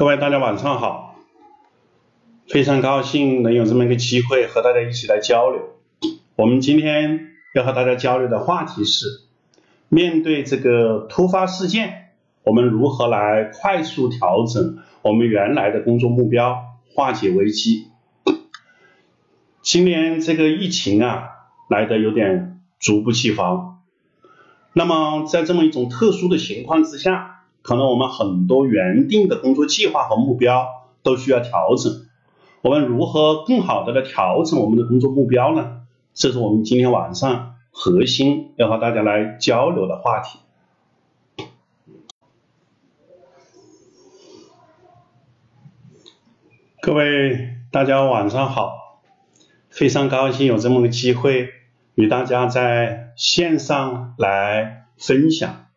各位大家晚上好，非常高兴能有这么一个机会和大家一起来交流。我们今天要和大家交流的话题是，面对这个突发事件，我们如何来快速调整我们原来的工作目标，化解危机。今年这个疫情啊，来的有点猝不及防。那么在这么一种特殊的情况之下，可能我们很多原定的工作计划和目标都需要调整，我们如何更好的来调整我们的工作目标呢？这是我们今天晚上核心要和大家来交流的话题。各位大家晚上好，非常高兴有这么个机会与大家在线上来分享。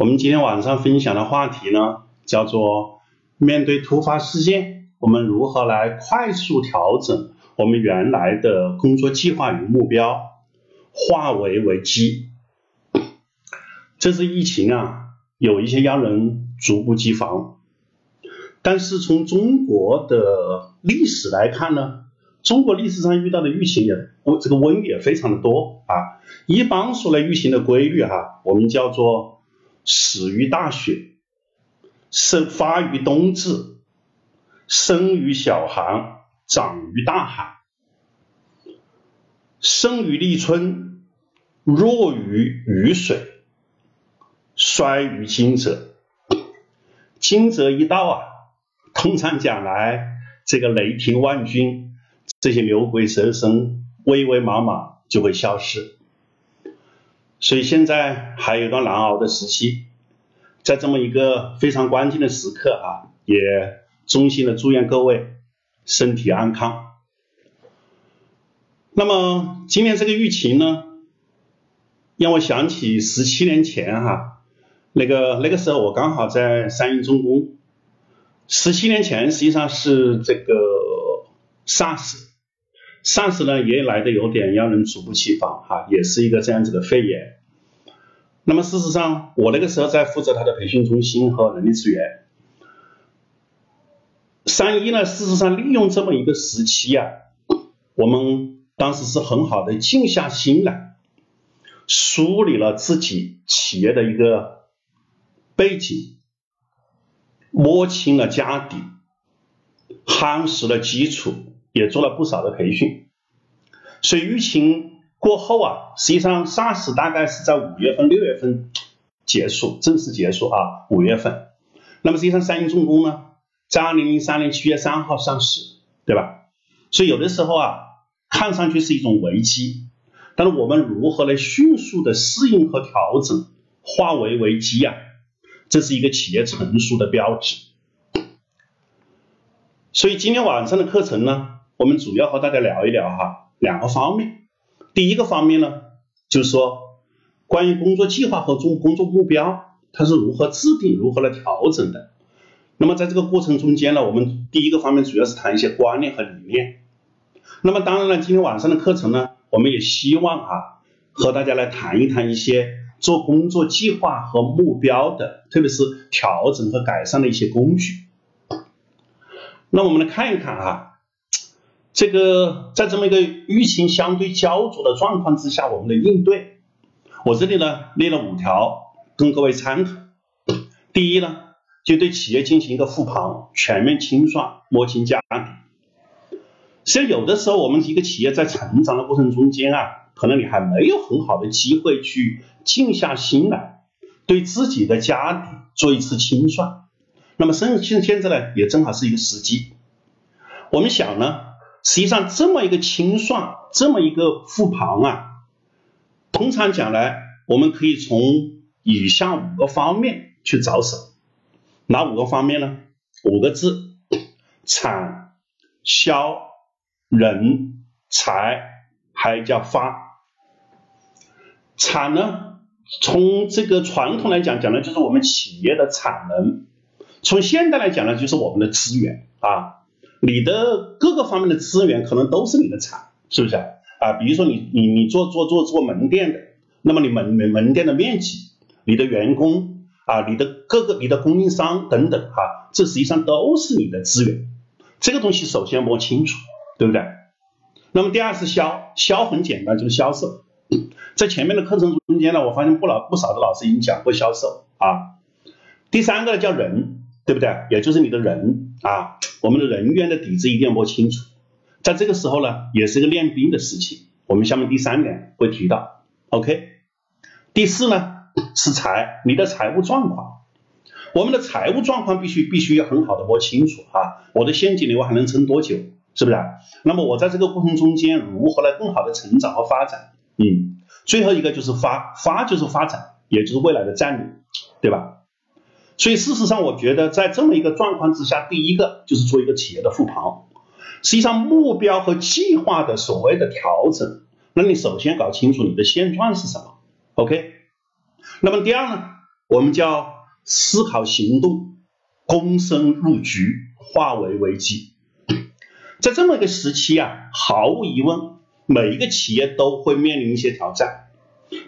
我们今天晚上分享的话题呢，叫做面对突发事件，我们如何来快速调整我们原来的工作计划与目标，化为危机。这次疫情啊，有一些让人猝不及防，但是从中国的历史来看呢，中国历史上遇到的疫情也这个瘟疫也非常的多啊。一般说来，疫情的规律哈，我们叫做。始于大雪，生发于冬至，生于小寒，长于大寒，生于立春，弱于雨水，衰于惊蛰。惊蛰一到啊，通常讲来，这个雷霆万钧，这些牛鬼蛇神、威威莽莽就会消失。所以现在还有一段难熬的时期，在这么一个非常关键的时刻啊，也衷心的祝愿各位身体安康。那么今年这个疫情呢，让我想起十七年前哈，那个那个时候我刚好在三一重工，十七年前实际上是这个 SARS。SARS 呢也来的有点让人猝不及防哈，也是一个这样子的肺炎。那么事实上，我那个时候在负责他的培训中心和人力资源。三一呢，事实上利用这么一个时期啊，我们当时是很好的静下心来，梳理了自己企业的一个背景，摸清了家底，夯实了基础。也做了不少的培训，所以疫情过后啊，实际上 SARS 大概是在五月份、六月份结束，正式结束啊，五月份。那么实际上三一重工呢，在二零零三年七月三号上市，对吧？所以有的时候啊，看上去是一种危机，但是我们如何来迅速的适应和调整，化为危机啊？这是一个企业成熟的标志。所以今天晚上的课程呢？我们主要和大家聊一聊哈，两个方面。第一个方面呢，就是说关于工作计划和中工作目标，它是如何制定、如何来调整的。那么在这个过程中间呢，我们第一个方面主要是谈一些观念和理念。那么当然了，今天晚上的课程呢，我们也希望啊，和大家来谈一谈一些做工作计划和目标的，特别是调整和改善的一些工具。那我们来看一看啊。这个在这么一个疫情相对焦灼的状况之下，我们的应对，我这里呢列了五条供各位参考。第一呢，就对企业进行一个复盘，全面清算，摸清家底。实际上，有的时候我们一个企业在成长的过程中间啊，可能你还没有很好的机会去静下心来，对自己的家底做一次清算。那么现现现在呢，也正好是一个时机。我们想呢。实际上，这么一个清算，这么一个复盘啊，通常讲来，我们可以从以下五个方面去着手。哪五个方面呢？五个字：产、销、人、财，还叫发。产呢，从这个传统来讲，讲的就是我们企业的产能；从现代来讲呢，就是我们的资源啊。你的各个方面的资源可能都是你的产，是不是啊？啊，比如说你你你做做做做门店的，那么你门门门店的面积，你的员工啊，你的各个你的供应商等等哈，这实际上都是你的资源。这个东西首先摸清楚，对不对？那么第二是销，销很简单，就是销售。在前面的课程中间呢，我发现不老不少的老师已经讲过销售啊。第三个叫人，对不对？也就是你的人啊，我们的人员的底子一定要摸清楚。在这个时候呢，也是一个练兵的事情。我们下面第三点会提到，OK。第四呢是财，你的财务状况，我们的财务状况必须必须要很好的摸清楚啊。我的现金流还能撑多久？是不是？那么我在这个过程中间如何来更好的成长和发展？嗯，最后一个就是发，发就是发展，也就是未来的战略，对吧？所以事实上，我觉得在这么一个状况之下，第一个就是做一个企业的复盘。实际上，目标和计划的所谓的调整，那你首先搞清楚你的现状是什么，OK？那么第二呢，我们叫思考行动，躬身入局，化为危机。在这么一个时期啊，毫无疑问，每一个企业都会面临一些挑战。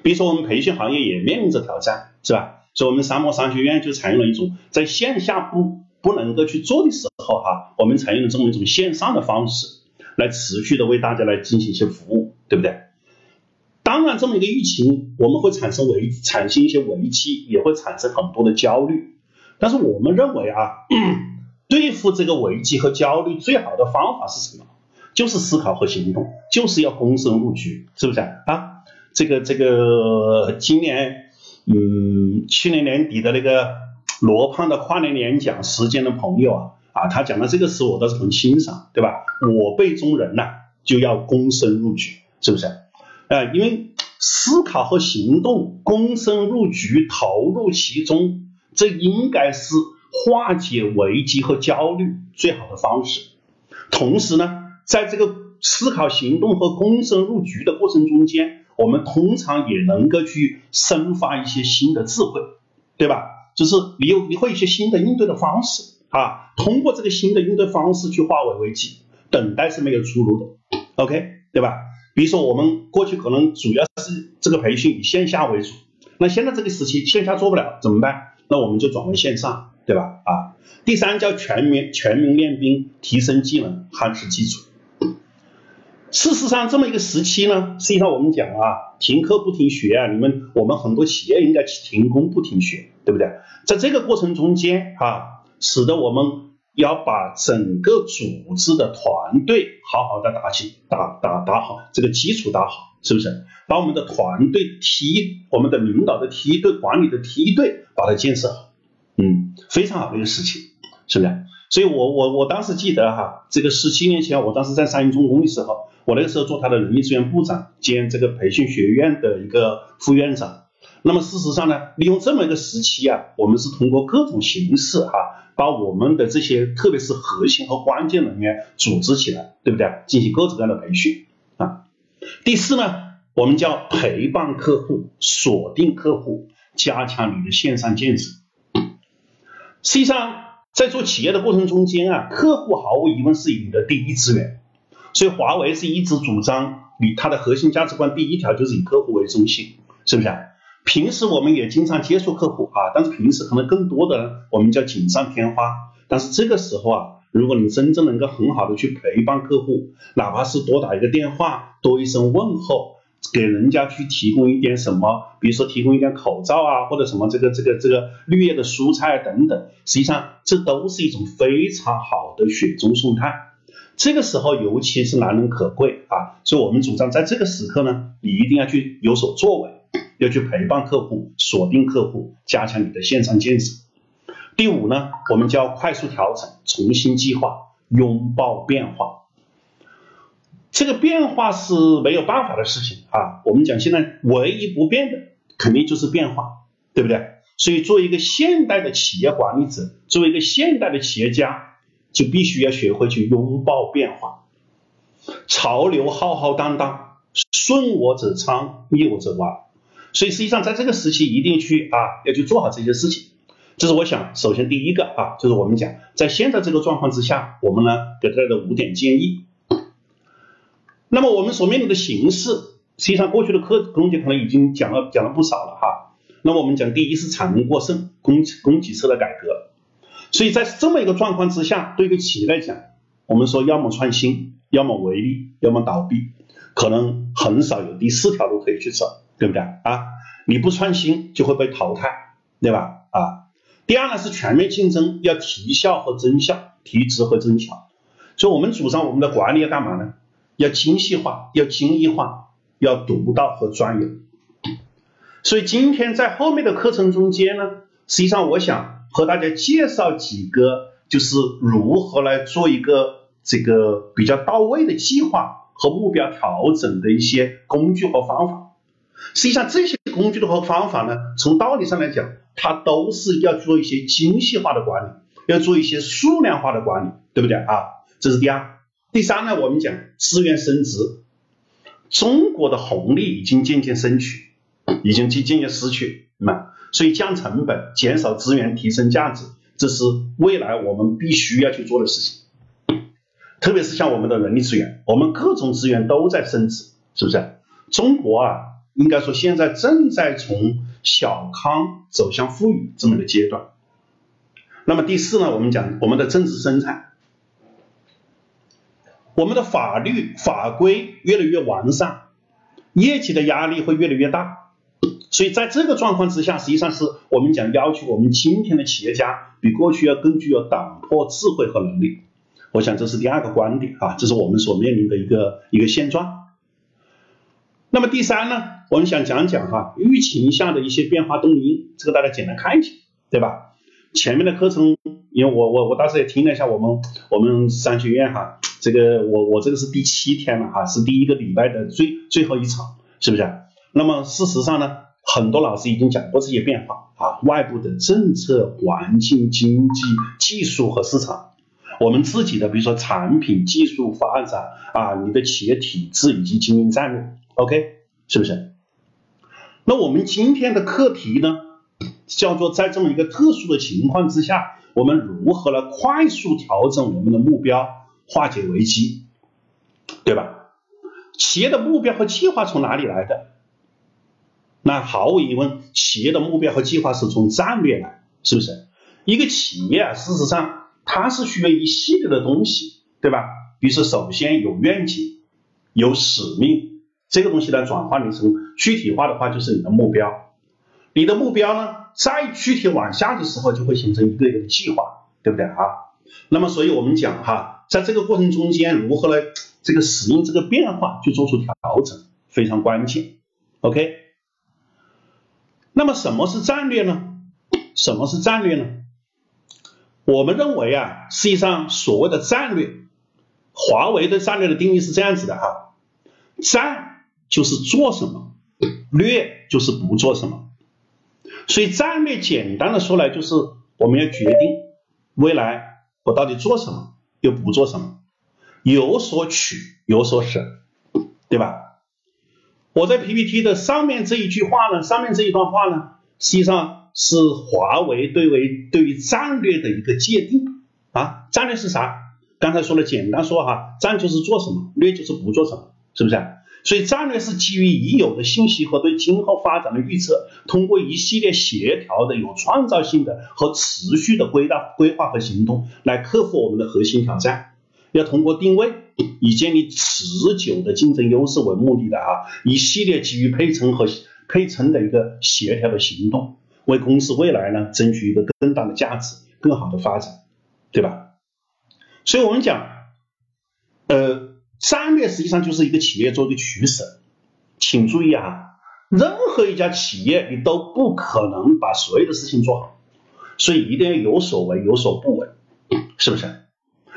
比如说，我们培训行业也面临着挑战，是吧？所以，我们三模商学院就采用了一种在线下不不能够去做的时候，哈，我们采用了这么一种线上的方式，来持续的为大家来进行一些服务，对不对？当然，这么一个疫情，我们会产生危，产生一些危机，也会产生很多的焦虑。但是，我们认为啊。对付这个危机和焦虑，最好的方法是什么？就是思考和行动，就是要躬身入局，是不是啊？这个这个今年，嗯，去年年底的那个罗胖的跨年演讲，时间的朋友啊，啊，他讲的这个词我倒是很欣赏，对吧？我辈中人呐，就要躬身入局，是不是？啊，因为思考和行动，躬身入局，投入其中，这应该是。化解危机和焦虑最好的方式，同时呢，在这个思考、行动和躬身入局的过程中间，我们通常也能够去生发一些新的智慧，对吧？就是你有你会一些新的应对的方式啊，通过这个新的应对方式去化为危机，等待是没有出路的，OK，对吧？比如说我们过去可能主要是这个培训以线下为主，那现在这个时期线下做不了怎么办？那我们就转为线上。对吧？啊，第三叫全民全民练兵，提升技能，夯实基础。事实上，这么一个时期呢，实际上我们讲啊，停课不停学啊，你们我们很多企业应该停工不停学，对不对？在这个过程中间啊，使得我们要把整个组织的团队好好的打起打打打好这个基础打好，是不是？把我们的团队梯，我们的领导的梯队管理的梯队把它建设好。嗯，非常好的一个事情，是不是？所以我我我当时记得哈，这个十七年前，我当时在三一重工的时候，我那个时候做他的人力资源部长兼这个培训学院的一个副院长。那么事实上呢，利用这么一个时期啊，我们是通过各种形式哈，把我们的这些特别是核心和关键人员组织起来，对不对？进行各种各样的培训啊。第四呢，我们叫陪伴客户、锁定客户、加强你的线上建设。实际上，在做企业的过程中间啊，客户毫无疑问是你的第一资源，所以华为是一直主张，以它的核心价值观第一条就是以客户为中心，是不是啊？平时我们也经常接触客户啊，但是平时可能更多的我们叫锦上添花，但是这个时候啊，如果你真正能够很好的去陪伴客户，哪怕是多打一个电话，多一声问候。给人家去提供一点什么，比如说提供一点口罩啊，或者什么这个这个这个绿叶的蔬菜等等，实际上这都是一种非常好的雪中送炭。这个时候尤其是难能可贵啊，所以我们主张在这个时刻呢，你一定要去有所作为，要去陪伴客户，锁定客户，加强你的线上建设。第五呢，我们叫快速调整，重新计划，拥抱变化。这个变化是没有办法的事情啊！我们讲现在唯一不变的，肯定就是变化，对不对？所以作为一个现代的企业管理者，作为一个现代的企业家，就必须要学会去拥抱变化。潮流浩浩荡荡，顺我者昌，逆我者亡。所以实际上在这个时期，一定去啊，要去做好这些事情。这是我想，首先第一个啊，就是我们讲在现在这个状况之下，我们呢给大家的五点建议。那么我们所面临的形势，实际上过去的课中间可能已经讲了讲了不少了哈。那么我们讲，第一是产能过剩，供供给侧的改革。所以在这么一个状况之下，对一个企业来讲，我们说要么创新，要么违利，要么倒闭，可能很少有第四条路可以去走，对不对啊？你不创新就会被淘汰，对吧？啊，第二呢是全面竞争，要提效和增效，提质和增效。所以我们主张我们的管理要干嘛呢？要精细化，要精益化，要独到和专有。所以今天在后面的课程中间呢，实际上我想和大家介绍几个，就是如何来做一个这个比较到位的计划和目标调整的一些工具和方法。实际上这些工具的和方法呢，从道理上来讲，它都是要做一些精细化的管理，要做一些数量化的管理，对不对啊？这是第二。第三呢，我们讲资源升值，中国的红利已经渐渐升去。已经渐渐渐失去，那所以降成本、减少资源、提升价值，这是未来我们必须要去做的事情。特别是像我们的人力资源，我们各种资源都在升值，是不是？中国啊，应该说现在正在从小康走向富裕这么个阶段。那么第四呢，我们讲我们的政治生产，我们的法律法规越来越完善，业绩的压力会越来越大。所以在这个状况之下，实际上是我们讲要求我们今天的企业家比过去要更具有打破智慧和能力。我想这是第二个观点啊，这是我们所面临的一个一个现状。那么第三呢，我们想讲讲哈疫情下的一些变化动因，这个大家简单看一下，对吧？前面的课程，因为我我我当时也听了一下我们我们商学院哈，这个我我这个是第七天了哈，是第一个礼拜的最最后一场，是不是？那么事实上呢？很多老师已经讲过这些变化啊，外部的政策、环境、经济、技术和市场，我们自己的比如说产品、技术发展啊，你的企业体制以及经营战略，OK，是不是？那我们今天的课题呢，叫做在这么一个特殊的情况之下，我们如何来快速调整我们的目标，化解危机，对吧？企业的目标和计划从哪里来的？那毫无疑问，企业的目标和计划是从战略来，是不是？一个企业啊，事实上它是需要一系列的东西，对吧？比如，首先有愿景，有使命，这个东西呢转化成具体化的话，就是你的目标。你的目标呢，再具体往下的时候，就会形成一个一个的计划，对不对啊？那么，所以我们讲哈，在这个过程中间，如何来这个适应这个变化，去做出调整，非常关键。OK。那么什么是战略呢？什么是战略呢？我们认为啊，实际上所谓的战略，华为的战略的定义是这样子的哈，战就是做什么，略就是不做什么。所以战略简单的说来，就是我们要决定未来我到底做什么，又不做什么，有所取，有所舍，对吧？我在 PPT 的上面这一句话呢，上面这一段话呢，实际上是华为对为对于战略的一个界定啊。战略是啥？刚才说了，简单说哈，战就是做什么，略就是不做什么，是不是？所以战略是基于已有的信息和对今后发展的预测，通过一系列协调的、有创造性的和持续的规划、规划和行动，来克服我们的核心挑战。要通过定位。以建立持久的竞争优势为目的的啊，一系列基于配成和配成的一个协调的行动，为公司未来呢争取一个更大的价值、更好的发展，对吧？所以我们讲，呃，战略实际上就是一个企业做一个取舍。请注意啊，任何一家企业你都不可能把所有的事情做好，所以一定要有所为有所不为，是不是？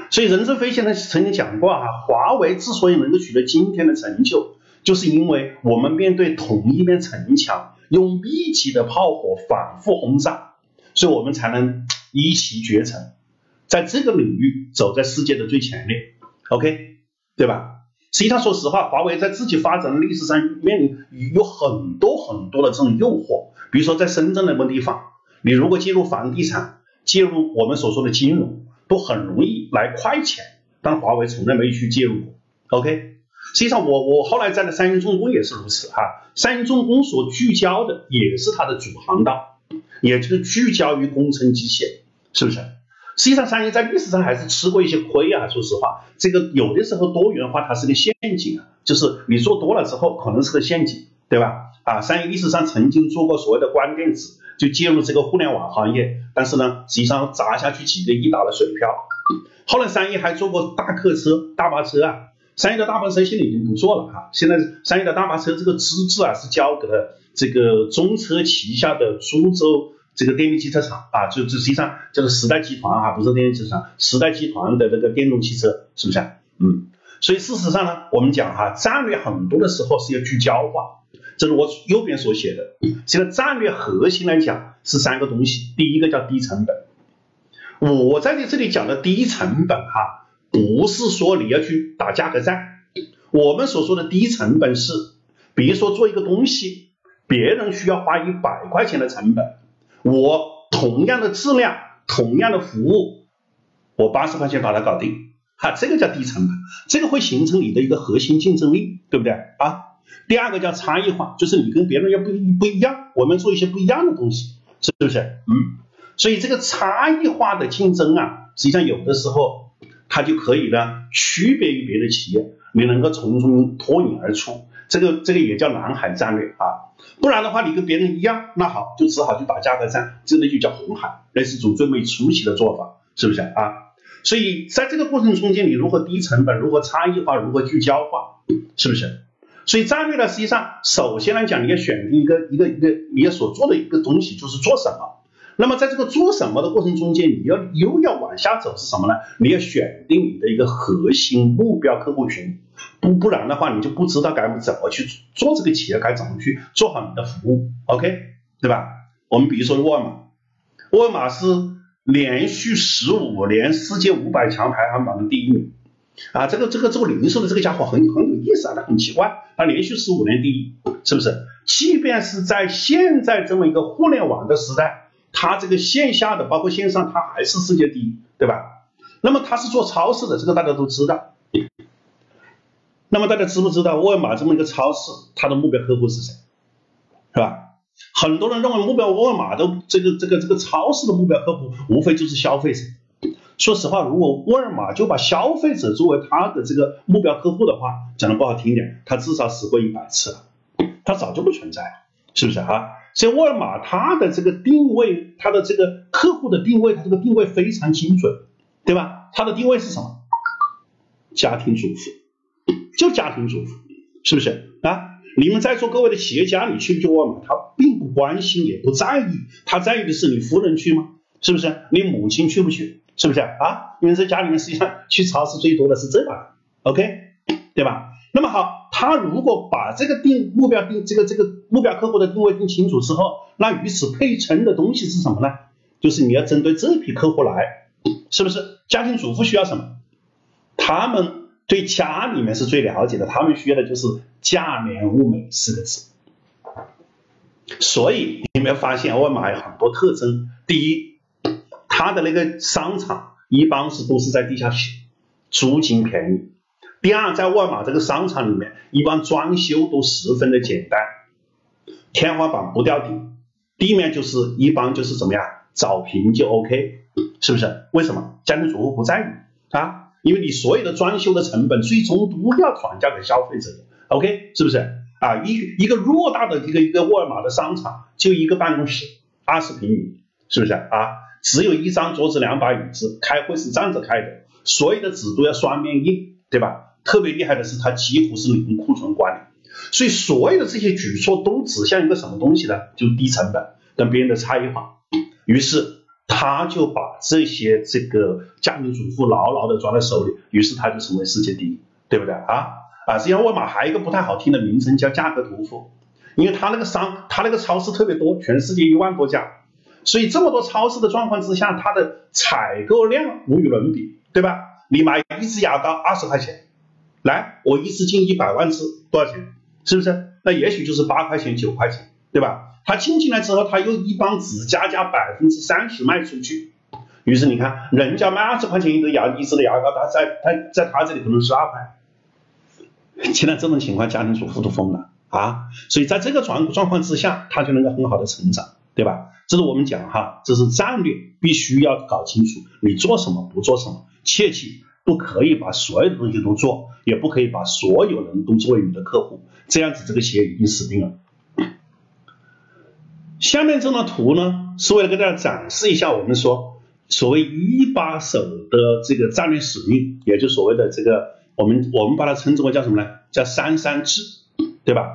所以任正非先生曾经讲过啊，华为之所以能够取得今天的成就，就是因为我们面对同一面城墙，用密集的炮火反复轰炸，所以我们才能一骑绝尘，在这个领域走在世界的最前列。OK，对吧？实际上，说实话，华为在自己发展的历史上面临有很多很多的这种诱惑，比如说在深圳那个地方，你如果介入房地产，介入我们所说的金融。都很容易来快钱，但华为从来没去介入过。OK，实际上我我后来在的三星重工也是如此哈，三星重工所聚焦的也是它的主航道，也就是聚焦于工程机械，是不是？实际上三鹰在历史上还是吃过一些亏啊，说实话，这个有的时候多元化它是个陷阱啊，就是你做多了之后可能是个陷阱，对吧？啊，三鹰历史上曾经做过所谓的光电子，就介入这个互联网行业，但是呢，实际上砸下去几个亿打了水漂。后来三一还做过大客车、大巴车啊，三一的大巴车现在已经不做了哈，现在三一的大巴车这个资质啊是交给了这个中车旗下的株洲这个电力汽车厂啊，就就实际上叫做时代集团啊，不是电力汽车厂，时代集团的这个电动汽车是不是？嗯，所以事实上呢，我们讲哈，战略很多的时候是要聚焦化，这是我右边所写的，这个战略核心来讲是三个东西，第一个叫低成本。我在你这里讲的低成本哈，不是说你要去打价格战。我们所说的低成本是，比如说做一个东西，别人需要花一百块钱的成本，我同样的质量、同样的服务，我八十块钱把它搞定，哈，这个叫低成本，这个会形成你的一个核心竞争力，对不对啊？第二个叫差异化，就是你跟别人要不不一样，我们做一些不一样的东西，是不是？嗯。所以这个差异化的竞争啊，实际上有的时候它就可以呢区别于别的企业，你能够从中脱颖而出，这个这个也叫蓝海战略啊。不然的话，你跟别人一样，那好就只好去打价格战，这个就叫红海，那是一种最没出息的做法，是不是啊？所以在这个过程中间，你如何低成本，如何差异化，如何聚焦化，是不是？所以战略呢，实际上首先来讲，你要选定一个一个一个你要所做的一个东西，就是做什么。那么在这个做什么的过程中间，你要又要往下走是什么呢？你要选定你的一个核心目标客户群，不不然的话，你就不知道该怎么去做这个企业，该怎么去做好你的服务，OK，对吧？我们比如说沃尔玛，沃尔玛是连续十五年世界五百强排行榜的第一名啊，这个这个做零售的这个家伙很很有意思啊，他很奇怪，他连续十五年第一，是不是？即便是在现在这么一个互联网的时代。它这个线下的包括线上，它还是世界第一，对吧？那么它是做超市的，这个大家都知道。那么大家知不知道沃尔玛这么一个超市，它的目标客户是谁？是吧？很多人认为目标沃尔玛的这个这个这个超市的目标客户，无非就是消费者。说实话，如果沃尔玛就把消费者作为它的这个目标客户的话，讲的不好听点，它至少死过一百次了，它早就不存在了，是不是啊？所以沃尔玛它的这个定位，它的这个客户的定位，它这个定位非常精准，对吧？它的定位是什么？家庭主妇，就家庭主妇，是不是啊？你们在座各位的企业家，你去不去沃尔玛？他并不关心，也不在意，他在意的是你夫人去吗？是不是？你母亲去不去？是不是啊？因为在家里面实际上去超市最多的是这把，OK，对吧？那么好，他如果把这个定目标定这个这个目标客户的定位定清楚之后，那与此配称的东西是什么呢？就是你要针对这批客户来，是不是？家庭主妇需要什么？他们对家里面是最了解的，他们需要的就是价廉物美四个字。所以你没有发现沃尔玛有很多特征？第一，它的那个商场一般是都是在地下室，租金便宜。第二，在沃尔玛这个商场里面，一般装修都十分的简单，天花板不吊顶，地面就是一般就是怎么样，找平就 OK，是不是？为什么？家庭主妇不在意啊，因为你所有的装修的成本最终都要转嫁给消费者，OK，是不是？啊，一一个偌大的一个一个沃尔玛的商场，就一个办公室，二十平米，是不是啊？只有一张桌子，两把椅子，开会是站着开的，所有的纸都要双面印，对吧？特别厉害的是，它几乎是零库存管理，所以所有的这些举措都指向一个什么东西呢？就是低成本跟别人的差异化。于是他就把这些这个家庭主妇牢牢的抓在手里，于是他就成为世界第一，对不对啊？啊，实际上沃尔玛还有一个不太好听的名称叫价格屠夫，因为他那个商，他那个超市特别多，全世界一万多家，所以这么多超市的状况之下，它的采购量无与伦比，对吧？你买一支牙膏二十块钱。来，我一次进一百万次，多少钱？是不是？那也许就是八块钱、九块钱，对吧？他进进来之后，他又一帮只加价百分之三十卖出去，于是你看，人家卖二十块钱一支牙一支的牙膏，他在他在他这里可能十二块，现在这种情况，家庭主妇都疯了啊！所以在这个状状况之下，他就能够很好的成长，对吧？这是我们讲哈，这是战略，必须要搞清楚你做什么，不做什么，切记不可以把所有的东西都做，也不可以把所有人都作为你的客户，这样子这个企业已经死定了。下面这张图呢，是为了给大家展示一下我们说所谓一把手的这个战略使命，也就所谓的这个我们我们把它称之为叫什么呢？叫三三制，对吧？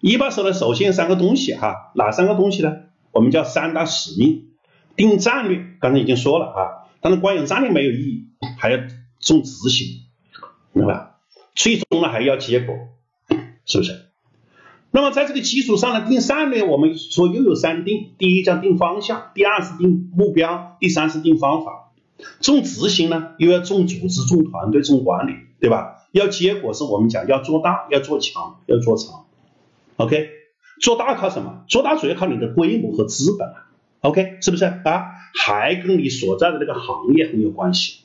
一把手呢，首先三个东西哈，哪三个东西呢？我们叫三大使命，定战略，刚才已经说了啊，但是光有战略没有意义，还要重执行，明白吧？最终呢还要结果，是不是？那么在这个基础上呢，定战略，我们说又有三定：第一叫定方向，第二是定目标，第三是定方法。重执行呢，又要重组织、重团队、重管理，对吧？要结果是我们讲要做大、要做强、要做长。OK，做大靠什么？做大主要靠你的规模和资本啊。OK，是不是啊？还跟你所在的那个行业很有关系。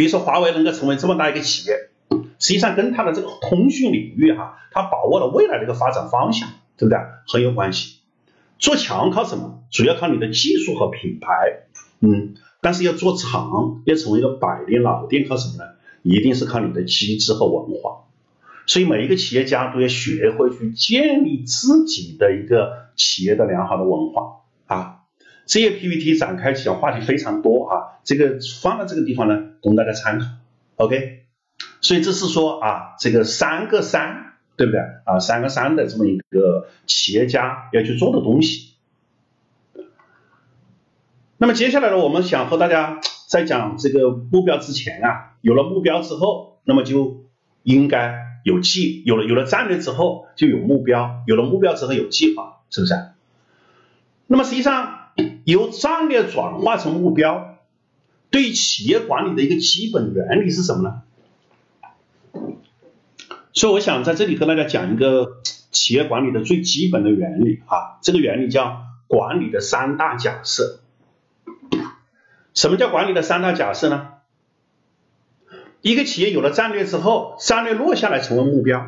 比如说华为能够成为这么大一个企业。实际上跟它的这个通讯领域哈，它把握了未来的一个发展方向，对不对？很有关系。做强靠什么？主要靠你的技术和品牌，嗯，但是要做长，要成为一个百年老店，靠什么呢？一定是靠你的机制和文化。所以每一个企业家都要学会去建立自己的一个企业的良好的文化。这些 PPT 展开起来话题非常多啊，这个放在这个地方呢，供大家参考。OK。所以这是说啊，这个三个三，对不对啊？三个三的这么一个企业家要去做的东西。那么接下来呢，我们想和大家在讲这个目标之前啊，有了目标之后，那么就应该有计，有了有了战略之后就有目标，有了目标之后有计划，是不是？那么实际上由战略转化成目标，对企业管理的一个基本原理是什么呢？所以我想在这里和大家讲一个企业管理的最基本的原理啊，这个原理叫管理的三大假设。什么叫管理的三大假设呢？一个企业有了战略之后，战略落下来成为目标。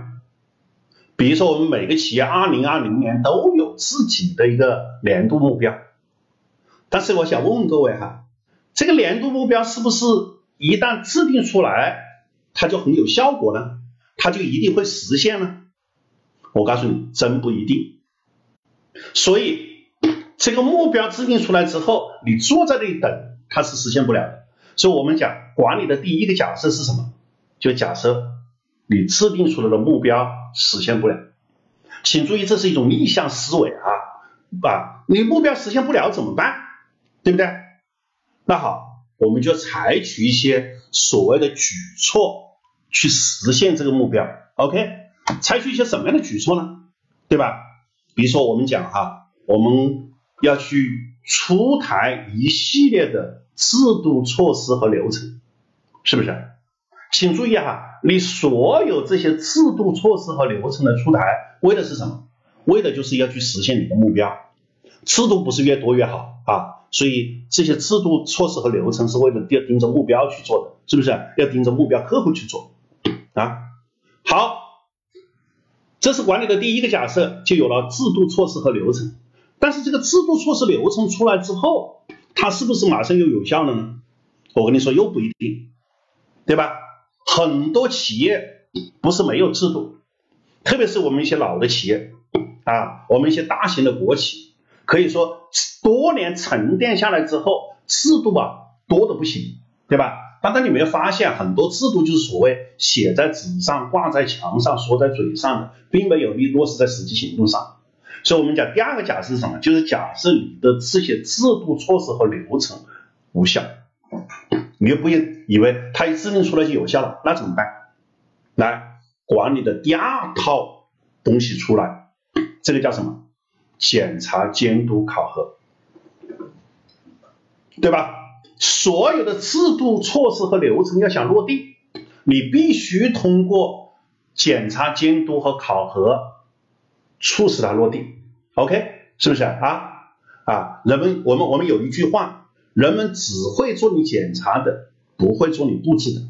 比如说我们每个企业二零二零年都有自己的一个年度目标，但是我想问问各位哈，这个年度目标是不是一旦制定出来，它就很有效果呢？它就一定会实现呢？我告诉你，真不一定。所以这个目标制定出来之后，你坐在那里等，它是实现不了的。所以我们讲管理的第一个假设是什么？就假设你制定出来的目标实现不了。请注意，这是一种逆向思维啊！啊，你目标实现不了怎么办？对不对？那好，我们就采取一些所谓的举措。去实现这个目标，OK？采取一些什么样的举措呢？对吧？比如说我们讲哈，我们要去出台一系列的制度措施和流程，是不是？请注意哈，你所有这些制度措施和流程的出台，为的是什么？为的就是要去实现你的目标。制度不是越多越好啊，所以这些制度措施和流程是为了盯盯着目标去做的，是不是？要盯着目标客户去做。啊，好，这是管理的第一个假设，就有了制度措施和流程。但是这个制度措施流程出来之后，它是不是马上又有效了呢？我跟你说又不一定，对吧？很多企业不是没有制度，特别是我们一些老的企业啊，我们一些大型的国企，可以说多年沉淀下来之后，制度啊多的不行，对吧？但当你没有发现，很多制度就是所谓写在纸上、挂在墙上、说在嘴上的，并没有落实在实际行动上。所以，我们讲第二个假设是什么？就是假设你的这些制度措施和流程无效，你又不以为它一制定出来就有效了，那怎么办？来，管理的第二套东西出来，这个叫什么？检查、监督、考核，对吧？所有的制度措施和流程要想落地，你必须通过检查、监督和考核，促使它落地。OK，是不是啊？啊，人们我们我们有一句话，人们只会做你检查的，不会做你布置的。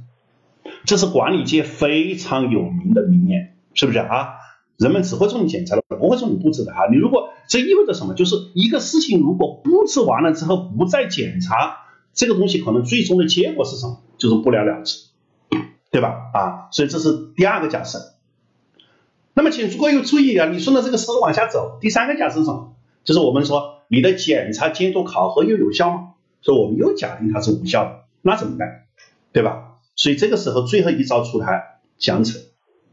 这是管理界非常有名的名言，是不是啊？人们只会做你检查的，不会做你布置的哈。你如果这意味着什么？就是一个事情如果布置完了之后不再检查，这个东西可能最终的结果是什么？就是不了了之，对吧？啊，所以这是第二个假设。那么请诸位要注意啊，你顺着这个思路往下走，第三个假设是什么？就是我们说你的检查、监督、考核又有效吗？所以我们又假定它是无效的，那怎么办？对吧？所以这个时候最后一招出台奖惩，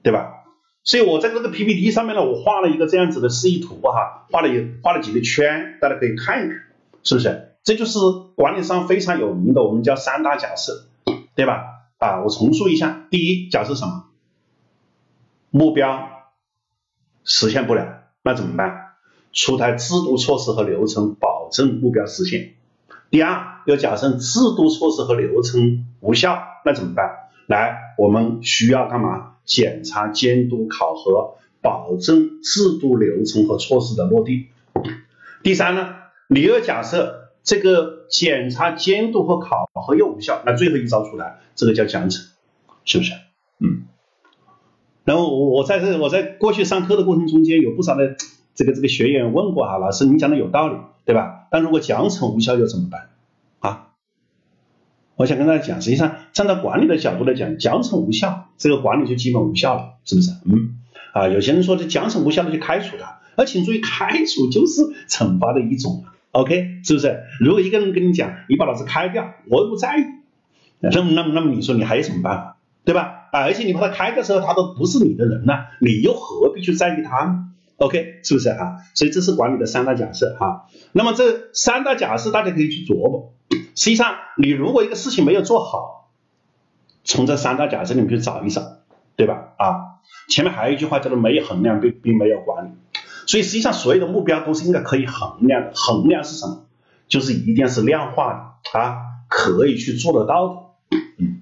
对吧？所以我在这个 PPT 上面呢，我画了一个这样子的示意图哈，画了画了几个圈，大家可以看一看，是不是？这就是管理上非常有名的，我们叫三大假设，对吧？啊，我重述一下，第一假设什么？目标实现不了，那怎么办？出台制度措施和流程，保证目标实现。第二，要假设制度措施和流程无效，那怎么办？来，我们需要干嘛？检查、监督、考核，保证制度、流程和措施的落地。第三呢，你要假设这个检查、监督和考核又无效，那最后一招出来，这个叫奖惩，是不是？嗯。然后我我在这我在过去上课的过程中间，有不少的这个这个学员问过哈，老师您讲的有道理，对吧？但如果奖惩无效又怎么办？啊？我想跟大家讲，实际上站在管理的角度来讲，奖惩无效，这个管理就基本无效了，是不是？嗯，啊，有些人说这奖惩无效，那就开除他。而请注意，开除就是惩罚的一种，OK，是不是？如果一个人跟你讲，你把老师开掉，我又不在意，那么那么那么你说你还有什么办法，对吧？啊，而且你把他开掉时候，他都不是你的人了，你又何必去在意他呢？OK，是不是哈？所以这是管理的三大假设哈。那么这三大假设大家可以去琢磨。实际上，你如果一个事情没有做好，从这三大假设里面去找一找，对吧？啊，前面还有一句话叫做“没有衡量并并没有管理”，所以实际上所有的目标都是应该可以衡量的。衡量是什么？就是一定是量化的啊，可以去做得到的。嗯，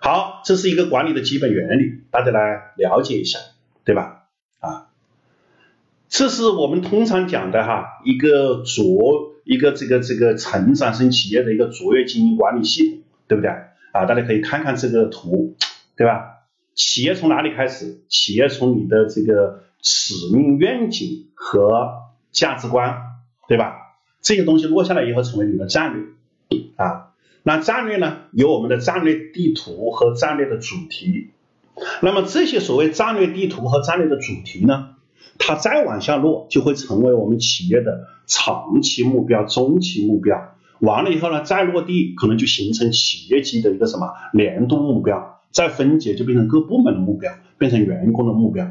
好，这是一个管理的基本原理，大家来了解一下，对吧？啊，这是我们通常讲的哈一个卓。一个这个这个成长型企业的一个卓越经营管理系统，对不对啊？大家可以看看这个图，对吧？企业从哪里开始？企业从你的这个使命、愿景和价值观，对吧？这些东西落下来以后，成为你的战略啊。那战略呢？有我们的战略地图和战略的主题。那么这些所谓战略地图和战略的主题呢？它再往下落，就会成为我们企业的长期目标、中期目标。完了以后呢，再落地，可能就形成企业级的一个什么年度目标，再分解就变成各部门的目标，变成员工的目标。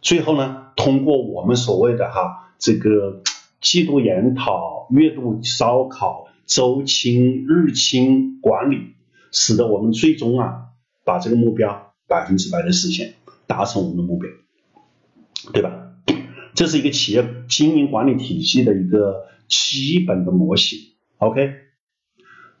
最后呢，通过我们所谓的哈这个季度研讨、月度烧烤、周清、日清管理，使得我们最终啊把这个目标百分之百的实现，达成我们的目标，对吧？这是一个企业经营管理体系的一个基本的模型，OK。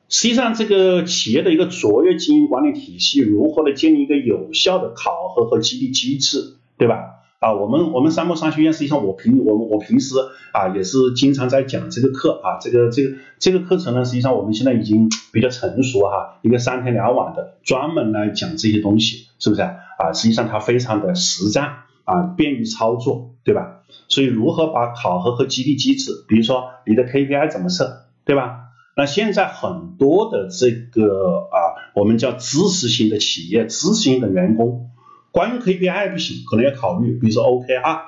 实际上，这个企业的一个卓越经营管理体系如何的建立一个有效的考核和激励机制，对吧？啊，我们我们三木商学院实际上我平我我平时啊也是经常在讲这个课啊，这个这个这个课程呢，实际上我们现在已经比较成熟哈，一个三天两晚的专门来讲这些东西，是不是啊？啊，实际上它非常的实战啊，便于操作，对吧？所以如何把考核和激励机制，比如说你的 KPI 怎么设，对吧？那现在很多的这个啊，我们叫知识型的企业、知识型的员工，光用 KPI 不行，可能要考虑，比如说 OKR，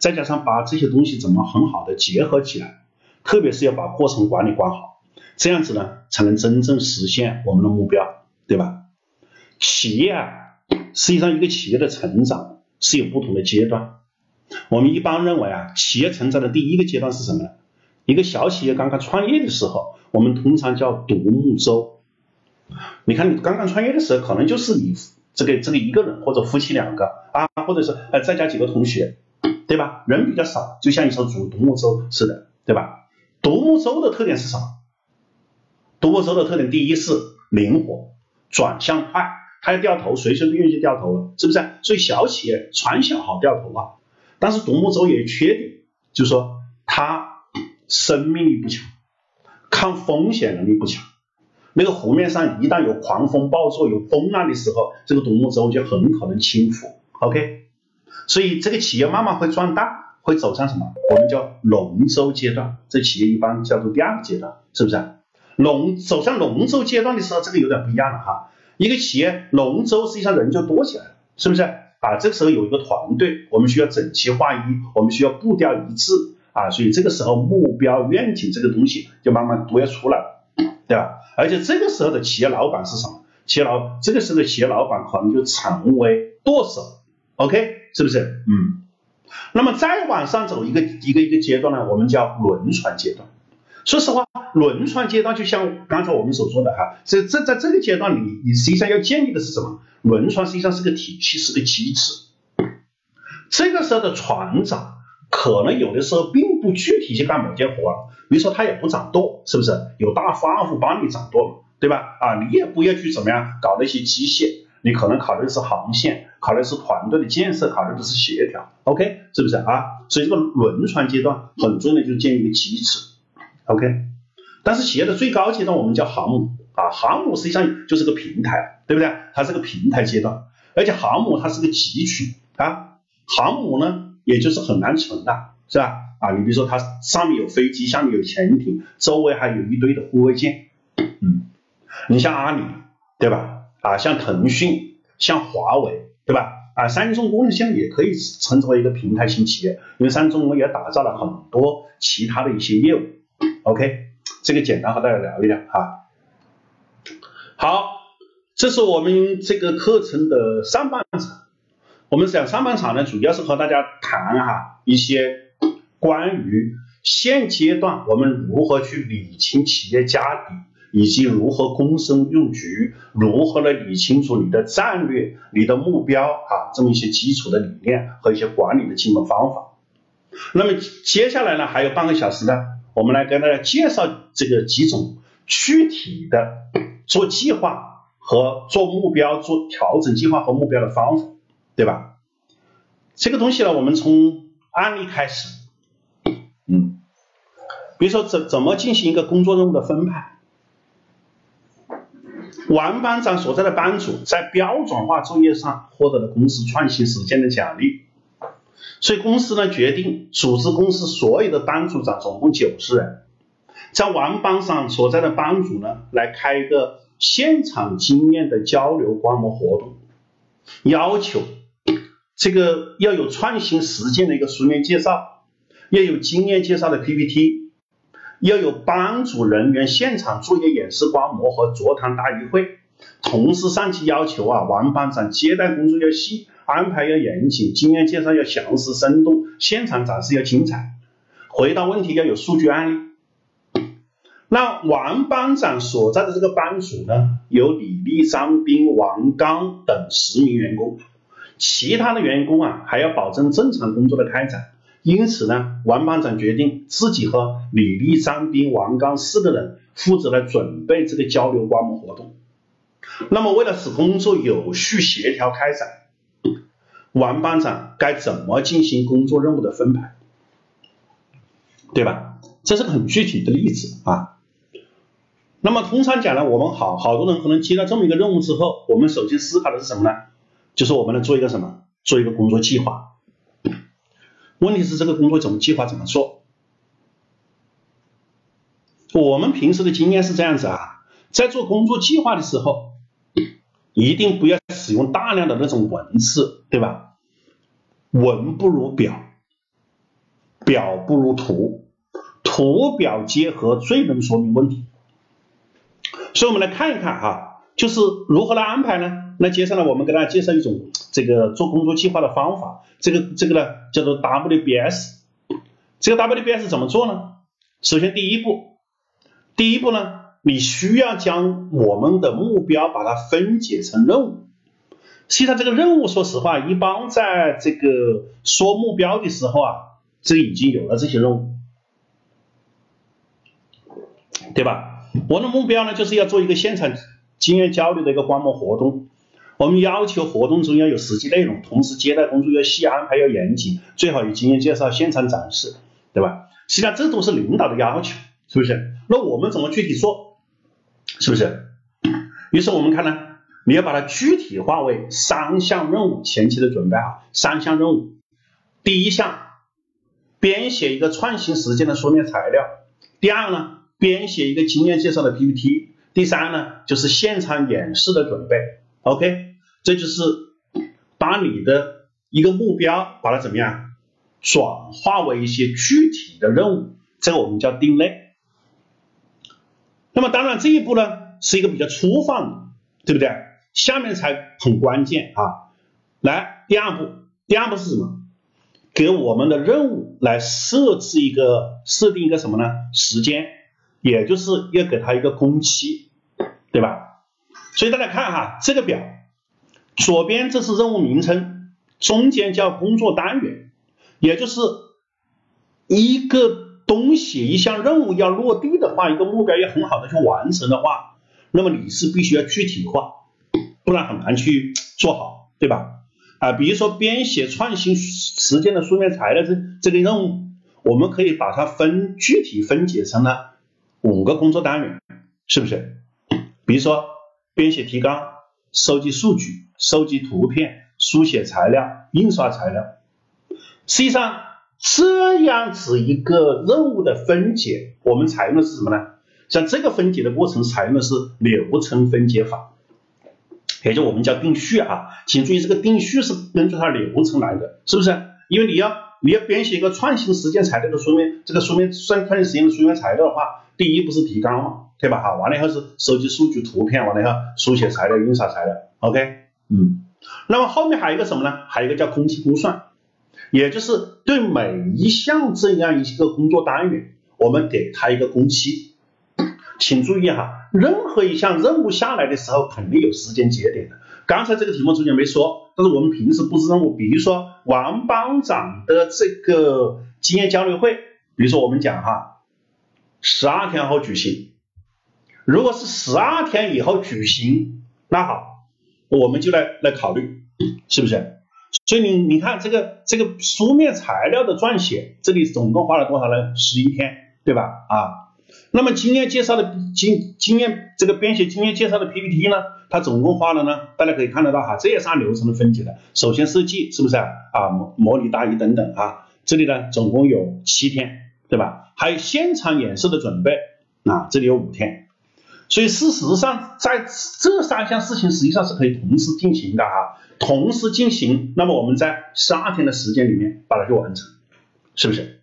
再加上把这些东西怎么很好的结合起来，特别是要把过程管理管好，这样子呢，才能真正实现我们的目标，对吧？企业啊，实际上一个企业的成长是有不同的阶段。我们一般认为啊，企业成长的第一个阶段是什么呢？一个小企业刚刚创业的时候，我们通常叫独木舟。你看你刚刚创业的时候，可能就是你这个这个一个人或者夫妻两个啊，或者是呃再加几个同学，对吧？人比较少，就像一艘独独木舟似的，对吧？独木舟的特点是什么？独木舟的特点，第一是灵活，转向快，它要掉头，随随便便就掉头了，是不是？所以小企业船小好掉头啊。但是独木舟也有缺点，就是说它生命力不强，抗风险能力不强，那个湖面上一旦有狂风暴作、有风浪的时候，这个独木舟就很可能倾覆。OK，所以这个企业慢慢会壮大，会走向什么？我们叫龙舟阶段。这企业一般叫做第二个阶段，是不是？龙走向龙舟阶段的时候，这个有点不一样了哈。一个企业龙舟实际上人就多起来了，是不是？啊，这个时候有一个团队，我们需要整齐划一，我们需要步调一致啊，所以这个时候目标愿景这个东西就慢慢都要出来了，对吧？而且这个时候的企业老板是什么？企业老这个时候的企业老板可能就成为舵手，OK，是不是？嗯。那么再往上走一个一个一个阶段呢，我们叫轮船阶段。说实话，轮船阶段就像刚才我们所说的哈，这这在这个阶段里，你实际上要建立的是什么？轮船实际上是个体系，是个机制。这个时候的船长可能有的时候并不具体去干某件活，比如说他也不掌舵，是不是？有大发户帮你掌舵对吧？啊，你也不要去怎么样搞那些机械，你可能考虑的是航线，考虑的是团队的建设，考虑的是协调，OK，是不是啊？所以这个轮船阶段很重要的就是建立一个机制。OK，但是企业的最高阶段我们叫航母啊，航母实际上就是个平台，对不对？它是个平台阶段，而且航母它是个集群啊，航母呢也就是很难存的，是吧？啊，你比如说它上面有飞机，下面有潜艇，周围还有一堆的护卫舰，嗯，你像阿里，对吧？啊，像腾讯，像华为，对吧？啊，三星重工现在也可以称之为一个平台型企业，因为三星重工也打造了很多其他的一些业务。OK，这个简单和大家聊一聊哈。好，这是我们这个课程的上半场。我们讲上半场呢，主要是和大家谈哈一些关于现阶段我们如何去理清企业家底，以及如何躬身入局，如何来理清楚你的战略、你的目标啊，这么一些基础的理念和一些管理的基本方法。那么接下来呢，还有半个小时呢。我们来跟大家介绍这个几种具体的做计划和做目标、做调整计划和目标的方法，对吧？这个东西呢，我们从案例开始，嗯，比如说怎怎么进行一个工作任务的分派？王班长所在的班组在标准化作业上获得了公司创新实践的奖励。所以公司呢决定组织公司所有的班组长，总共九十人，在王班上所在的班组呢来开一个现场经验的交流观摩活动，要求这个要有创新实践的一个书面介绍，要有经验介绍的 PPT，要有班组人员现场作业演示观摩和座谈答疑会，同时上级要求啊王班长接待工作要细。安排要严谨，经验介绍要详实生动，现场展示要精彩，回答问题要有数据案例。那王班长所在的这个班组呢，有李丽、张斌、王刚等十名员工，其他的员工啊还要保证正常工作的开展。因此呢，王班长决定自己和李丽、张斌、王刚四个人负责来准备这个交流观摩活动。那么为了使工作有序协调开展。王班长该怎么进行工作任务的分配，对吧？这是个很具体的例子啊。那么通常讲呢，我们好好多人可能接到这么一个任务之后，我们首先思考的是什么呢？就是我们来做一个什么？做一个工作计划。问题是这个工作怎么计划怎么做？我们平时的经验是这样子啊，在做工作计划的时候，一定不要使用大量的那种文字，对吧？文不如表，表不如图，图表结合最能说明问题。所以，我们来看一看哈，就是如何来安排呢？那接下来我们给大家介绍一种这个做工作计划的方法，这个这个呢叫做 WBS。这个 WBS 怎么做呢？首先，第一步，第一步呢，你需要将我们的目标把它分解成任务。实际上这个任务，说实话，一般在这个说目标的时候啊，这已经有了这些任务，对吧？我的目标呢，就是要做一个现场经验交流的一个观摩活动。我们要求活动中要有实际内容，同时接待工作要细，安排要严谨，最好有经验介绍、现场展示，对吧？实际上这都是领导的要求，是不是？那我们怎么具体做？是不是？于是我们看呢，你要把它具体化为三项任务，前期的准备啊，三项任务。第一项，编写一个创新实践的书面材料；第二呢，编写一个经验介绍的 PPT；第三呢，就是现场演示的准备。OK，这就是把你的一个目标，把它怎么样转化为一些具体的任务，这个我们叫定类。那么当然这一步呢是一个比较粗放的，对不对？下面才很关键啊！来，第二步，第二步是什么？给我们的任务来设置一个设定一个什么呢？时间，也就是要给它一个工期，对吧？所以大家看哈，这个表左边这是任务名称，中间叫工作单元，也就是一个。东西一项任务要落地的话，一个目标要很好的去完成的话，那么你是必须要具体化，不然很难去做好，对吧？啊，比如说编写创新实践的书面材料这这个任务，我们可以把它分具体分解成了五个工作单元，是不是？比如说编写提纲、收集数据、收集图片、书写材料、印刷材料，实际上。这样子一个任务的分解，我们采用的是什么呢？像这个分解的过程，采用的是流程分解法，也就我们叫定序啊。请注意，这个定序是根据它流程来的，是不是？因为你要你要编写一个创新实践材料的书面，这个书面算创新实践的书面材料的话，第一不是提纲嘛，对吧？哈，完了以后是收集数据、图片，完了以后书写材料、印刷材料，OK，嗯。那么后面还有一个什么呢？还有一个叫工期估算。也就是对每一项这样一个工作单元，我们给它一个工期。请注意哈，任何一项任务下来的时候，肯定有时间节点的。刚才这个题目中间没说，但是我们平时布置任务，比如说王班长的这个经验交流会，比如说我们讲哈，十二天后举行。如果是十二天以后举行，那好，我们就来来考虑，是不是？所以你你看这个这个书面材料的撰写，这里总共花了多少呢？十一天，对吧？啊，那么经验介绍的经经验这个编写经验介绍的 PPT 呢，它总共花了呢，大家可以看得到哈，这也是按流程的分解的。首先设计是不是啊？啊模模拟答疑等等啊，这里呢总共有七天，对吧？还有现场演示的准备啊，这里有五天。所以事实上，在这三项事情实际上是可以同时进行的哈，同时进行，那么我们在十二天的时间里面把它就完成，是不是？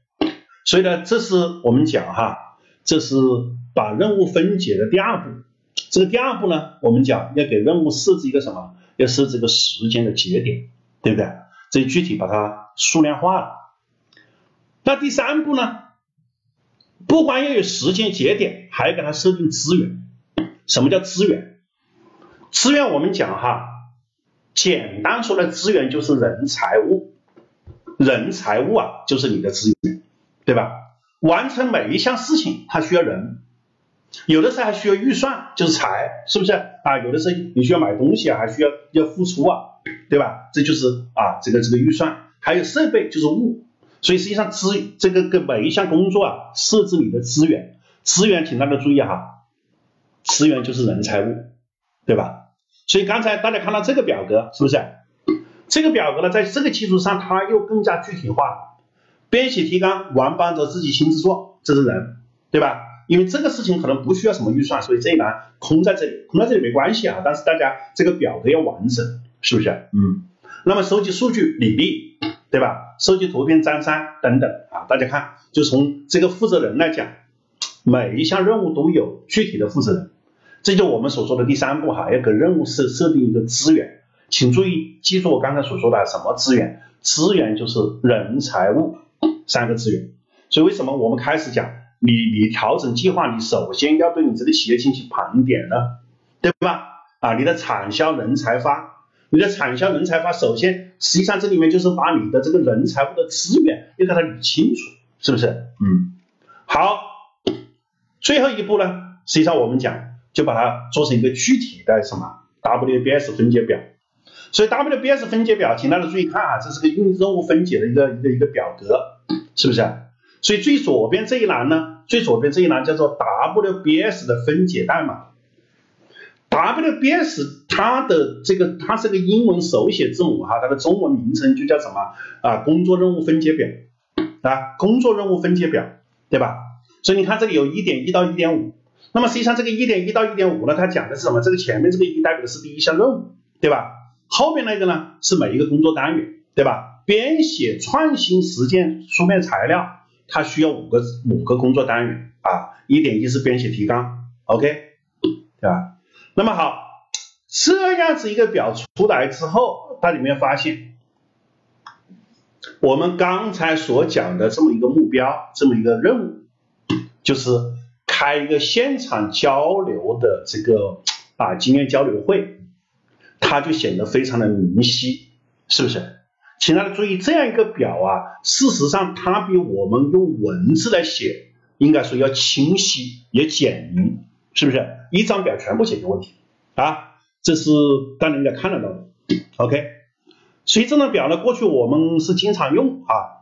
所以呢，这是我们讲哈，这是把任务分解的第二步。这个第二步呢，我们讲要给任务设置一个什么？要设置一个时间的节点，对不对？这具体把它数量化了。那第三步呢，不光要有时间节点，还要给它设定资源。什么叫资源？资源我们讲哈，简单说的资源就是人财物，人财物啊就是你的资源，对吧？完成每一项事情它需要人，有的时候还需要预算，就是财，是不是啊？有的时候你需要买东西啊，还需要要付出啊，对吧？这就是啊这个这个预算，还有设备就是物，所以实际上资这个跟每一项工作啊设置你的资源，资源请大家注意哈。资源就是人财物，对吧？所以刚才大家看到这个表格，是不是？这个表格呢，在这个基础上，它又更加具体化了。编写提纲，王班长自己亲自做，这是人，对吧？因为这个事情可能不需要什么预算，所以这一栏空在这里，空在这里没关系啊。但是大家这个表格要完整，是不是？嗯。那么收集数据，李丽，对吧？收集图片，张三等等啊。大家看，就从这个负责人来讲，每一项任务都有具体的负责人。这就我们所说的第三步哈，要给任务设设定一个资源，请注意记住我刚才所说的什么资源？资源就是人财物三个资源。所以为什么我们开始讲你你调整计划，你首先要对你这个企业进行盘点呢？对吧？啊，你的产销人才发，你的产销人才发，首先实际上这里面就是把你的这个人财物的资源要给它理清楚，是不是？嗯，好，最后一步呢，实际上我们讲。就把它做成一个具体的什么 WBS 分解表，所以 WBS 分解表，请大家注意看啊，这是个任任务分解的一个一个一个表格，是不是？所以最左边这一栏呢，最左边这一栏叫做 WBS 的分解代码，WBS 它的这个它是个英文手写字母哈，它的中文名称就叫什么啊？工作任务分解表啊，工作任务分解表，对吧？所以你看这里有一点一到一点五，那么实际上这个一点一到一点五呢，它讲的是什么？这个前面这个一代表的是第一项任务，对吧？后面那个呢是每一个工作单元，对吧？编写创新实践书面材料，它需要五个五个工作单元啊，一点一是编写提纲，OK，对吧？那么好，这样子一个表出来之后，它里面发现，我们刚才所讲的这么一个目标，这么一个任务？就是开一个现场交流的这个 啊经验交流会，它就显得非常的明晰，是不是？请大家注意，这样一个表啊，事实上它比我们用文字来写，应该说要清晰也简明，是不是？一张表全部解决问题啊，这是大家应该看得到的。OK，所以这张表呢，过去我们是经常用啊。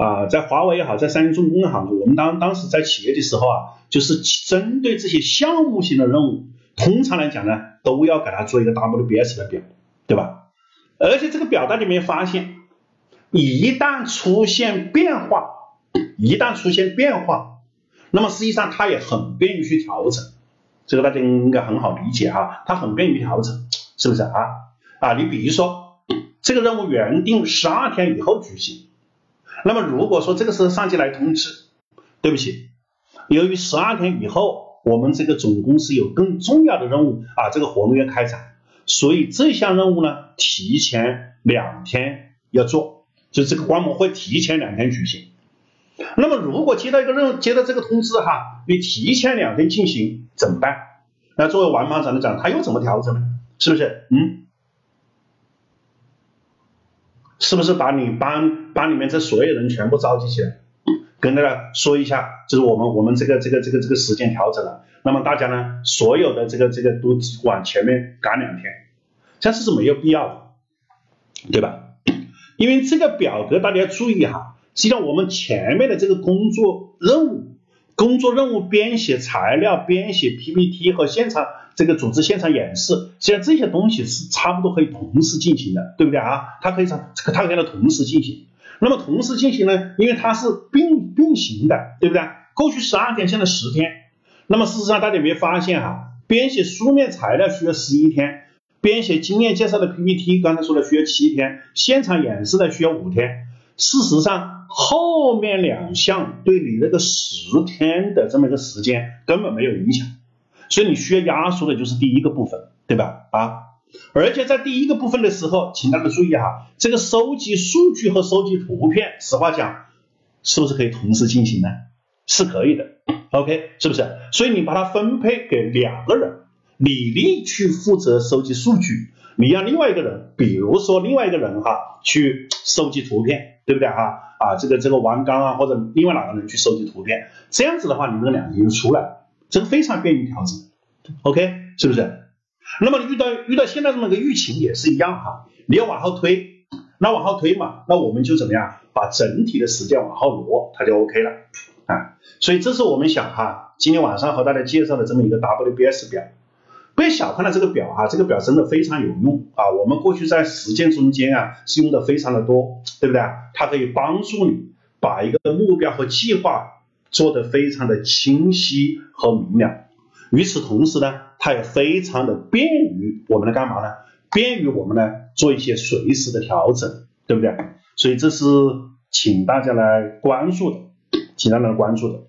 啊，在华为也好，在三星重工也好，我们当当时在企业的时候啊，就是针对这些项目型的任务，通常来讲呢，都要给它做一个 WBS 的表，对吧？而且这个表大家有没有发现，一旦出现变化，一旦出现变化，那么实际上它也很便于去调整，这个大家应该很好理解哈，它很便于调整，是不是啊？啊，你比如说这个任务原定十二天以后举行。那么如果说这个时候上级来通知，对不起，由于十二天以后我们这个总公司有更重要的任务啊，这个活动要开展，所以这项任务呢提前两天要做，就这个观摩会提前两天举行。那么如果接到一个任务，接到这个通知哈，你提前两天进行怎么办？那作为王班长来讲，他又怎么调整呢？是不是？嗯。是不是把你班班里面这所有人全部召集起来，跟大家说一下，就是我们我们这个这个这个这个时间调整了，那么大家呢，所有的这个这个都往前面赶两天，这样是没有必要的，对吧？因为这个表格大家要注意哈，实际上我们前面的这个工作任务、工作任务编写材料、编写 PPT 和现场。这个组织现场演示，实际上这些东西是差不多可以同时进行的，对不对啊？它可以它它可以同时进行。那么同时进行呢？因为它是并并行的，对不对？过去十二天，现在十天。那么事实上大家有没有发现哈？编写书面材料需要十一天，编写经验介绍的 PPT，刚才说的需要七天，现场演示的需要五天。事实上后面两项对你那个十天的这么一个时间根本没有影响。所以你需要压缩的就是第一个部分，对吧？啊，而且在第一个部分的时候，请大家注意哈，这个收集数据和收集图片，实话讲，是不是可以同时进行呢？是可以的，OK，是不是？所以你把它分配给两个人，李丽去负责收集数据，你让另外一个人，比如说另外一个人哈，去收集图片，对不对哈？啊，这个这个王刚啊，或者另外哪个人去收集图片，这样子的话，你们两个就出来了。这个非常便于调整，OK，是不是？那么遇到遇到现在这么个疫情也是一样哈，你要往后推，那往后推嘛，那我们就怎么样，把整体的时间往后挪，它就 OK 了啊。所以这是我们想哈，今天晚上和大家介绍的这么一个 WBS 表，不要小看了这个表哈，这个表真的非常有用啊。我们过去在实践中间啊是用的非常的多，对不对？它可以帮助你把一个目标和计划。做的非常的清晰和明了，与此同时呢，它也非常的便于我们的干嘛呢？便于我们呢做一些随时的调整，对不对？所以这是请大家来关注的，请大家来关注的。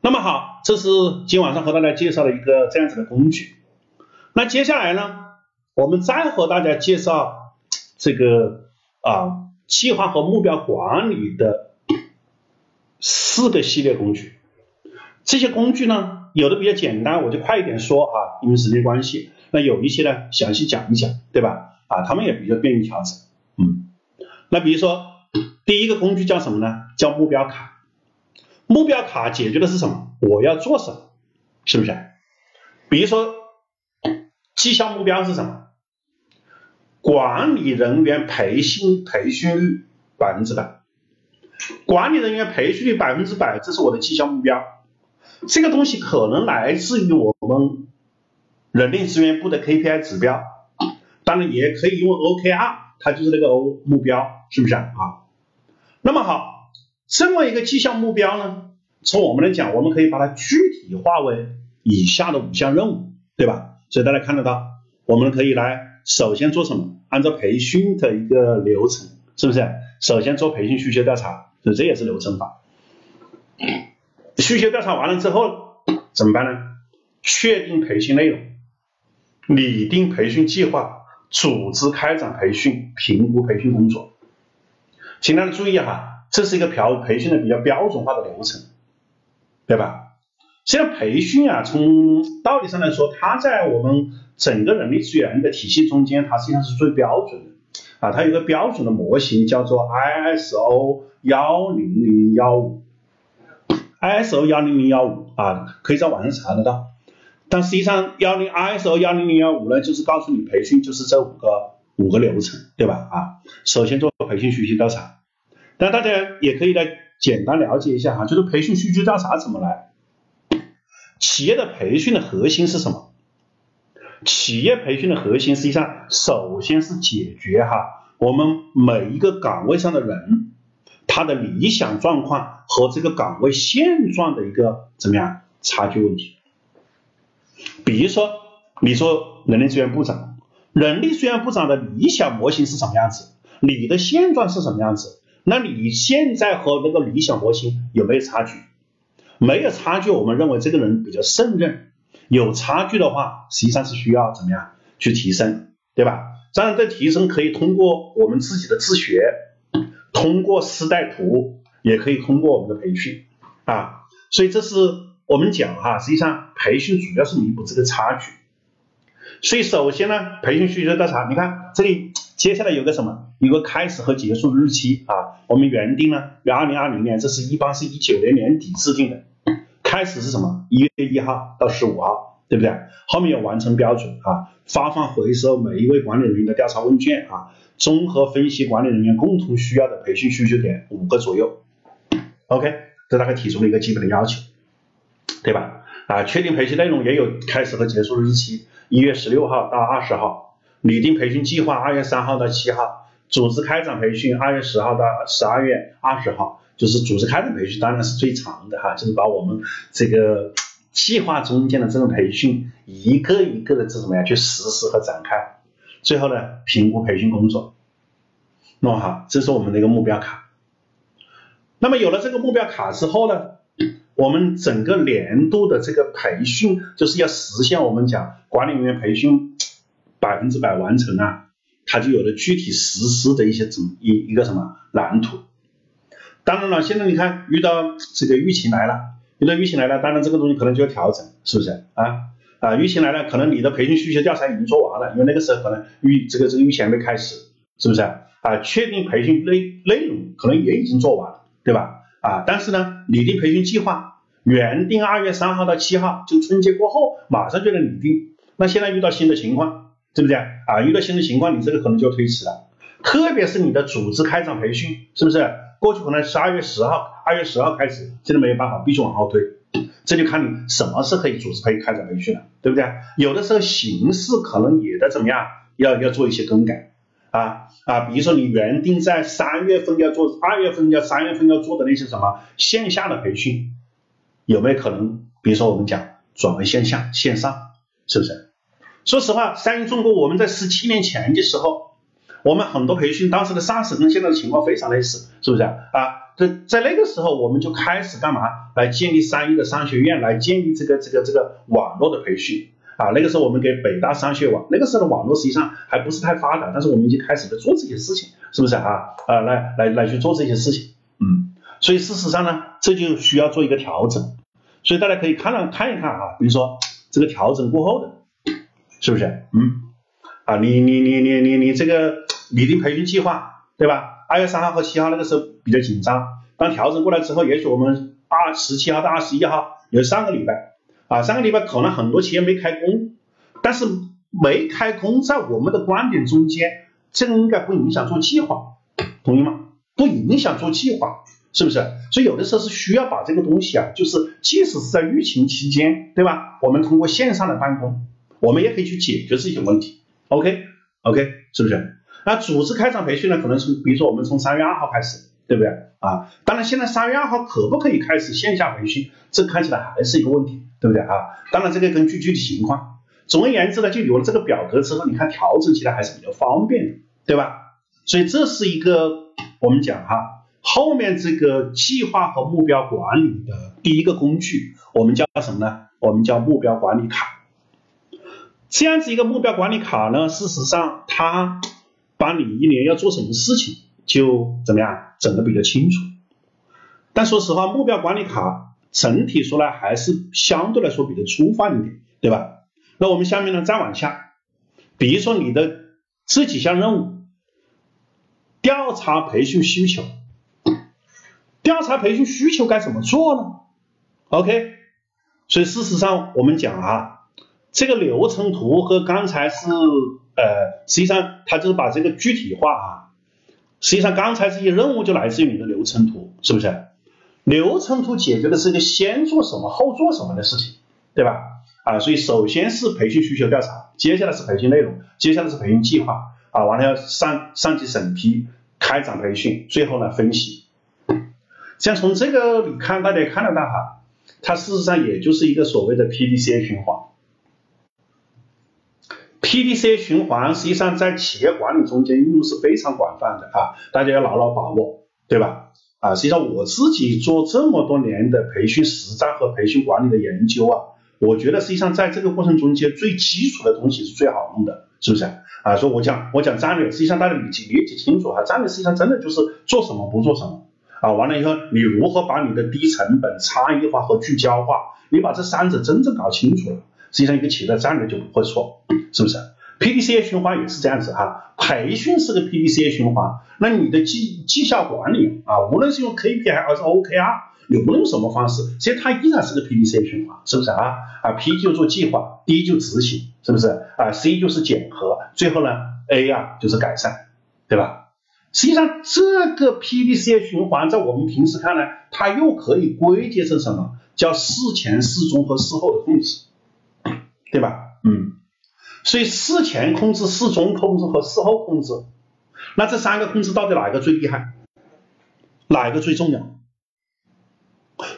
那么好，这是今晚上和大家介绍的一个这样子的工具。那接下来呢，我们再和大家介绍这个啊计划和目标管理的。四个系列工具，这些工具呢，有的比较简单，我就快一点说啊，因为时间关系。那有一些呢，详细讲一讲，对吧？啊，他们也比较便于调整。嗯，那比如说第一个工具叫什么呢？叫目标卡。目标卡解决的是什么？我要做什么？是不是？比如说绩效目标是什么？管理人员培训培训率百分之百。管理人员培训率百分之百，这是我的绩效目标。这个东西可能来自于我们人力资源部的 KPI 指标，当然也可以用 OKR，它就是那个 O 目标，是不是啊？那么好，这么一个绩效目标呢，从我们来讲，我们可以把它具体化为以下的五项任务，对吧？所以大家看得到，我们可以来首先做什么？按照培训的一个流程，是不是？首先做培训需求调查，所以这也是流程法。需求调查完了之后怎么办呢？确定培训内容。拟定培训计划，组织开展培训，评估培训工作。请大家注意哈，这是一个培培训的比较标准化的流程，对吧？实际上培训啊，从道理上来说，它在我们整个人力资源的体系中间，它实际上是最标准的啊。它有个标准的模型叫做 ISO 幺零零幺五，ISO 幺零零幺五啊，可以在网上查得到。但实际上，幺零 ISO 幺零零幺五呢，就是告诉你培训就是这五个五个流程，对吧？啊，首先做培训需求调查，但大家也可以来简单了解一下哈，就是培训需求调查怎么来？企业的培训的核心是什么？企业培训的核心实际上首先是解决哈我们每一个岗位上的人他的理想状况和这个岗位现状的一个怎么样差距问题。比如说，你说人力资源部长，人力资源部长的理想模型是什么样子？你的现状是什么样子？那你现在和那个理想模型有没有差距？没有差距，我们认为这个人比较胜任；有差距的话，实际上是需要怎么样去提升，对吧？当然，这提升可以通过我们自己的自学，通过师带徒，也可以通过我们的培训啊。所以这是。我们讲哈，实际上培训主要是弥补这个差距，所以首先呢，培训需求调查，你看这里接下来有个什么，有个开始和结束日期啊，我们原定呢，为二零二零年，这是一般是一九年年底制定的，开始是什么？一月一号到十五号，对不对？后面有完成标准啊，发放回收每一位管理人员的调查问卷啊，综合分析管理人员共同需要的培训需求点五个左右，OK，这大概提出了一个基本的要求。对吧？啊，确定培训内容也有开始和结束日期，一月十六号到二十号，拟定培训计划，二月三号到七号，组织开展培训，二月十号到十二月二十号，就是组织开展培训当然是最长的哈，就是把我们这个计划中间的这种培训一个一个的这怎么样去实施和展开，最后呢评估培训工作，弄好，这是我们的一个目标卡。那么有了这个目标卡之后呢？我们整个年度的这个培训，就是要实现我们讲管理人员培训百分之百完成啊，它就有了具体实施的一些怎一一个什么蓝图。当然了，现在你看遇到这个疫情来了，遇到疫情来了，当然这个东西可能就要调整，是不是啊？啊，疫情来了，可能你的培训需求调查已经做完了，因为那个时候可能预这个这个疫情还没开始，是不是啊？确定培训内内容可能也已经做完了，对吧？啊，但是呢，拟定培训计划，原定二月三号到七号，就春节过后马上就能拟定。那现在遇到新的情况，对不对啊？遇到新的情况，你这个可能就要推迟了。特别是你的组织开展培训，是不是？过去可能十二月十号，二月十号开始，现在没有办法，必须往后推。这就看你什么是可以组织可以开展培训了，对不对？有的时候形式可能也得怎么样，要要做一些更改。啊啊，比如说你原定在三月份要做，二月份要三月份要做的那些什么线下的培训，有没有可能？比如说我们讲转为线下线上，是不是？说实话，三一中国我们在十七年前的时候，我们很多培训当时的上市跟现在的情况非常类似，是不是啊？啊在在那个时候我们就开始干嘛？来建立三一的商学院，来建立这个这个这个网络的培训。啊，那个时候我们给北大商学网，那个时候的网络实际上还不是太发达，但是我们已经开始在做这些事情，是不是啊？啊，来来来去做这些事情，嗯，所以事实上呢，这就需要做一个调整，所以大家可以看了看一看啊，比如说这个调整过后的，是不是？嗯，啊，你你你你你你这个拟定培训计划，对吧？二月三号和七号那个时候比较紧张，当调整过来之后，也许我们二十七号到二十一号有上个礼拜。啊，上个礼拜可能很多企业没开工，但是没开工，在我们的观点中间，这个应该不影响做计划，同意吗？不影响做计划，是不是？所以有的时候是需要把这个东西啊，就是即使是在疫情期间，对吧？我们通过线上的办公，我们也可以去解决这些问题。OK OK，是不是？那组织开展培训呢？可能从比如说我们从三月二号开始，对不对啊？当然现在三月二号可不可以开始线下培训？这看起来还是一个问题，对不对啊？当然这个根据具体情况。总而言之呢，就有了这个表格之后，你看调整起来还是比较方便的，对吧？所以这是一个我们讲哈，后面这个计划和目标管理的第一个工具，我们叫什么呢？我们叫目标管理卡。这样子一个目标管理卡呢，事实上它。把你一年要做什么事情就怎么样整的比较清楚，但说实话，目标管理卡整体说来还是相对来说比较粗放一点，对吧？那我们下面呢再往下，比如说你的这几项任务，调查培训需求，调查培训需求该怎么做呢？OK，所以事实上我们讲啊，这个流程图和刚才是。呃，实际上它就是把这个具体化啊。实际上刚才这些任务就来自于你的流程图，是不是？流程图解决的是一个先做什么后做什么的事情，对吧？啊，所以首先是培训需求调查，接下来是培训内容，接下来是培训计划啊，完了要上上级审批，开展培训，最后呢分析。像从这个你看，大家看得到哈，它事实上也就是一个所谓的 PDCA 循环。P D C 循环实际上在企业管理中间应用是非常广泛的啊，大家要牢牢把握，对吧？啊，实际上我自己做这么多年的培训实战和培训管理的研究啊，我觉得实际上在这个过程中间最基础的东西是最好用的，是不是？啊，说我讲我讲战略，实际上大家理解理解清楚哈，战略实际上真的就是做什么不做什么啊，完了以后你如何把你的低成本、差异化和聚焦化，你把这三者真正搞清楚了。实际上，一个企业的战略就不会错，是不是？PDCA 循环也是这样子哈，培训是个 PDCA 循环，那你的绩绩效管理啊，无论是用 KPI 还是 OKR，你无论用什么方式，其实它依然是个 PDCA 循环，是不是啊？啊，P 就做计划，D 就执行，是不是？啊，C 就是检核，最后呢，A 啊就是改善，对吧？实际上，这个 PDCA 循环在我们平时看来，它又可以归结成什么？叫事前、事中和事后的控制。对吧？嗯，所以事前控制、事中控制和事后控制，那这三个控制到底哪一个最厉害？哪一个最重要？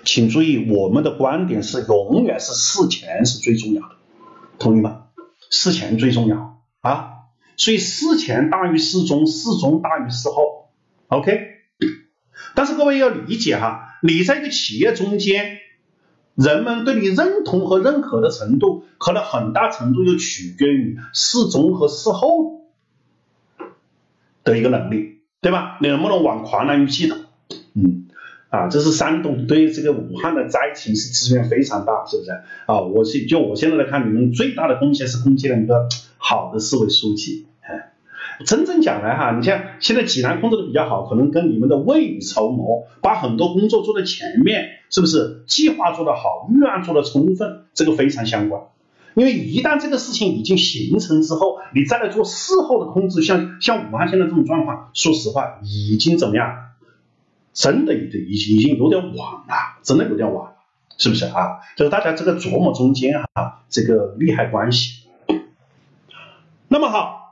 请注意，我们的观点是永远是事前是最重要的，同意吗？事前最重要啊，所以事前大于事中，事中大于事后。OK，但是各位要理解哈，你在一个企业中间。人们对你认同和认可的程度，可能很大程度又取决于事中和事后的一个能力，对吧？你能不能往狂澜于既倒？嗯，啊，这是山东对这个武汉的灾情是支援非常大，是不是？啊，我是就我现在来看，你们最大的贡献是贡献了一个好的市委书记。真正讲来哈，你像现在济南控制的比较好，可能跟你们的未雨绸缪，把很多工作做在前面，是不是？计划做得好，预案做得充分，这个非常相关。因为一旦这个事情已经形成之后，你再来做事后的控制，像像武汉现在这种状况，说实话已经怎么样？真的已经已经已经有点晚了，真的有点晚了，是不是啊？就是大家这个琢磨中间哈，这个利害关系。那么好。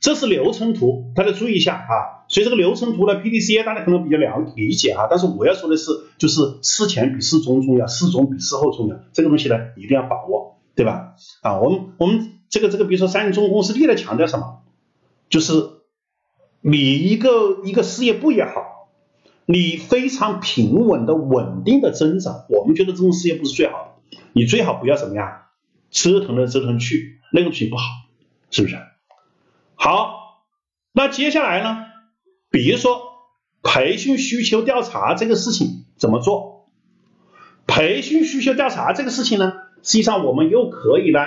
这是流程图，大家注意一下啊。所以这个流程图呢 PDCA 大家可能比较了理解啊，但是我要说的是，就是事前比事中重要，事中比事后重要，这个东西呢一定要把握，对吧？啊，我们我们这个这个，比如说三菱重工公司历来强调什么？就是你一个一个事业部也好，你非常平稳的稳定的增长，我们觉得这种事业部是最好的，你最好不要怎么样折腾来折腾去，那个东西不好，是不是？好，那接下来呢？比如说培训需求调查这个事情怎么做？培训需求调查这个事情呢，实际上我们又可以呢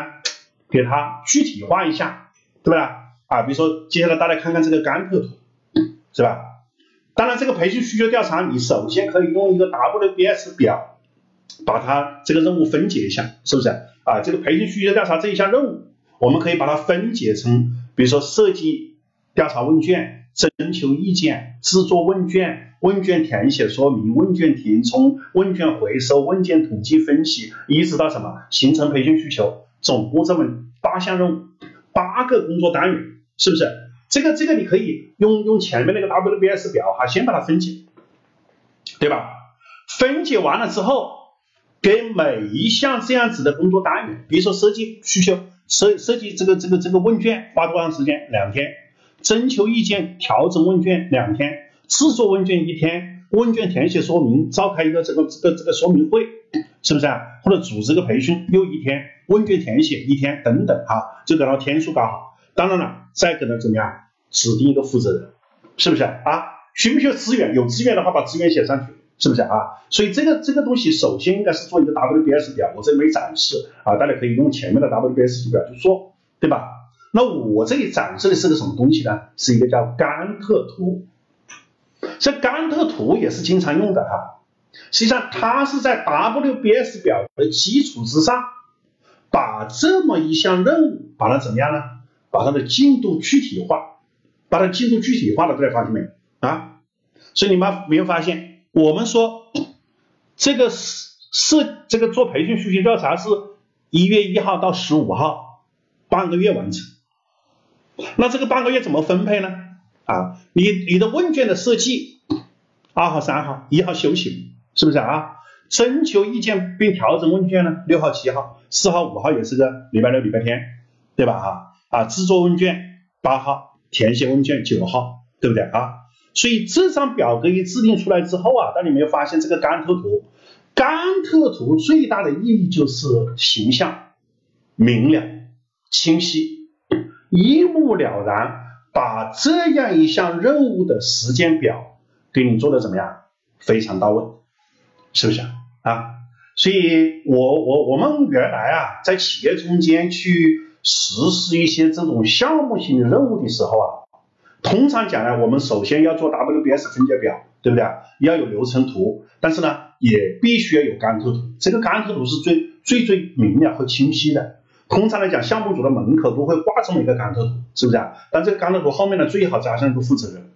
给它具体化一下，对吧？啊，比如说接下来大家看看这个甘特图，是吧？当然，这个培训需求调查，你首先可以用一个 WBS 表把它这个任务分解一下，是不是？啊，这个培训需求调查这一项任务，我们可以把它分解成。比如说设计调查问卷、征求意见、制作问卷、问卷填写说明、问卷填充、问卷回收、问卷统计分析，一直到什么形成培训需求，总共这么八项任务，八个工作单元，是不是？这个这个你可以用用前面那个 WBS 表哈，先把它分解，对吧？分解完了之后，给每一项这样子的工作单元，比如说设计需求，设设计这个这个这个问卷花多长时间？两天。征求意见、调整问卷两天，制作问卷一天，问卷填写说明召开一个这个这个这个说明会，是不是啊？或者组织个培训又一天，问卷填写一天等等哈，就给他天数搞好。当然了，再给他怎么样指定一个负责人，是不是啊？需不需要资源？有资源的话把资源写上去，是不是啊？所以这个这个东西首先应该是做一个 WBS 表，我这里没展示啊，大家可以用前面的 WBS 表去做，对吧？那我这里展示的是个什么东西呢？是一个叫甘特图。这甘特图也是经常用的哈。实际上它是在 WBS 表的基础之上，把这么一项任务，把它怎么样呢？把它的进度具体化，把它进度具体化了，大家发现没有啊？所以你们没有发现，我们说这个是是这个做培训需求调查是一月一号到十五号，半个月完成。那这个半个月怎么分配呢？啊，你你的问卷的设计，二号、三号，一号休息，是不是啊？征求意见并调整问卷呢？六号、七号，四号、五号也是个礼拜六、礼拜天，对吧？啊啊，制作问卷八号，填写问卷九号，对不对啊？所以这张表格一制定出来之后啊，大家有没有发现这个甘特图？甘特图最大的意义就是形象、明了、清晰。一目了然，把这样一项任务的时间表给你做的怎么样？非常到位，是不是啊？所以，我我我们原来啊，在企业中间去实施一些这种项目性的任务的时候啊，通常讲呢，我们首先要做 WBS 分解表，对不对？要有流程图，但是呢，也必须要有甘特图。这个甘特图是最最最明了和清晰的。通常来讲，项目组的门口都会挂这么一个甘特图，是不是啊？但这个甘特图后面呢，最好加上一个负责人，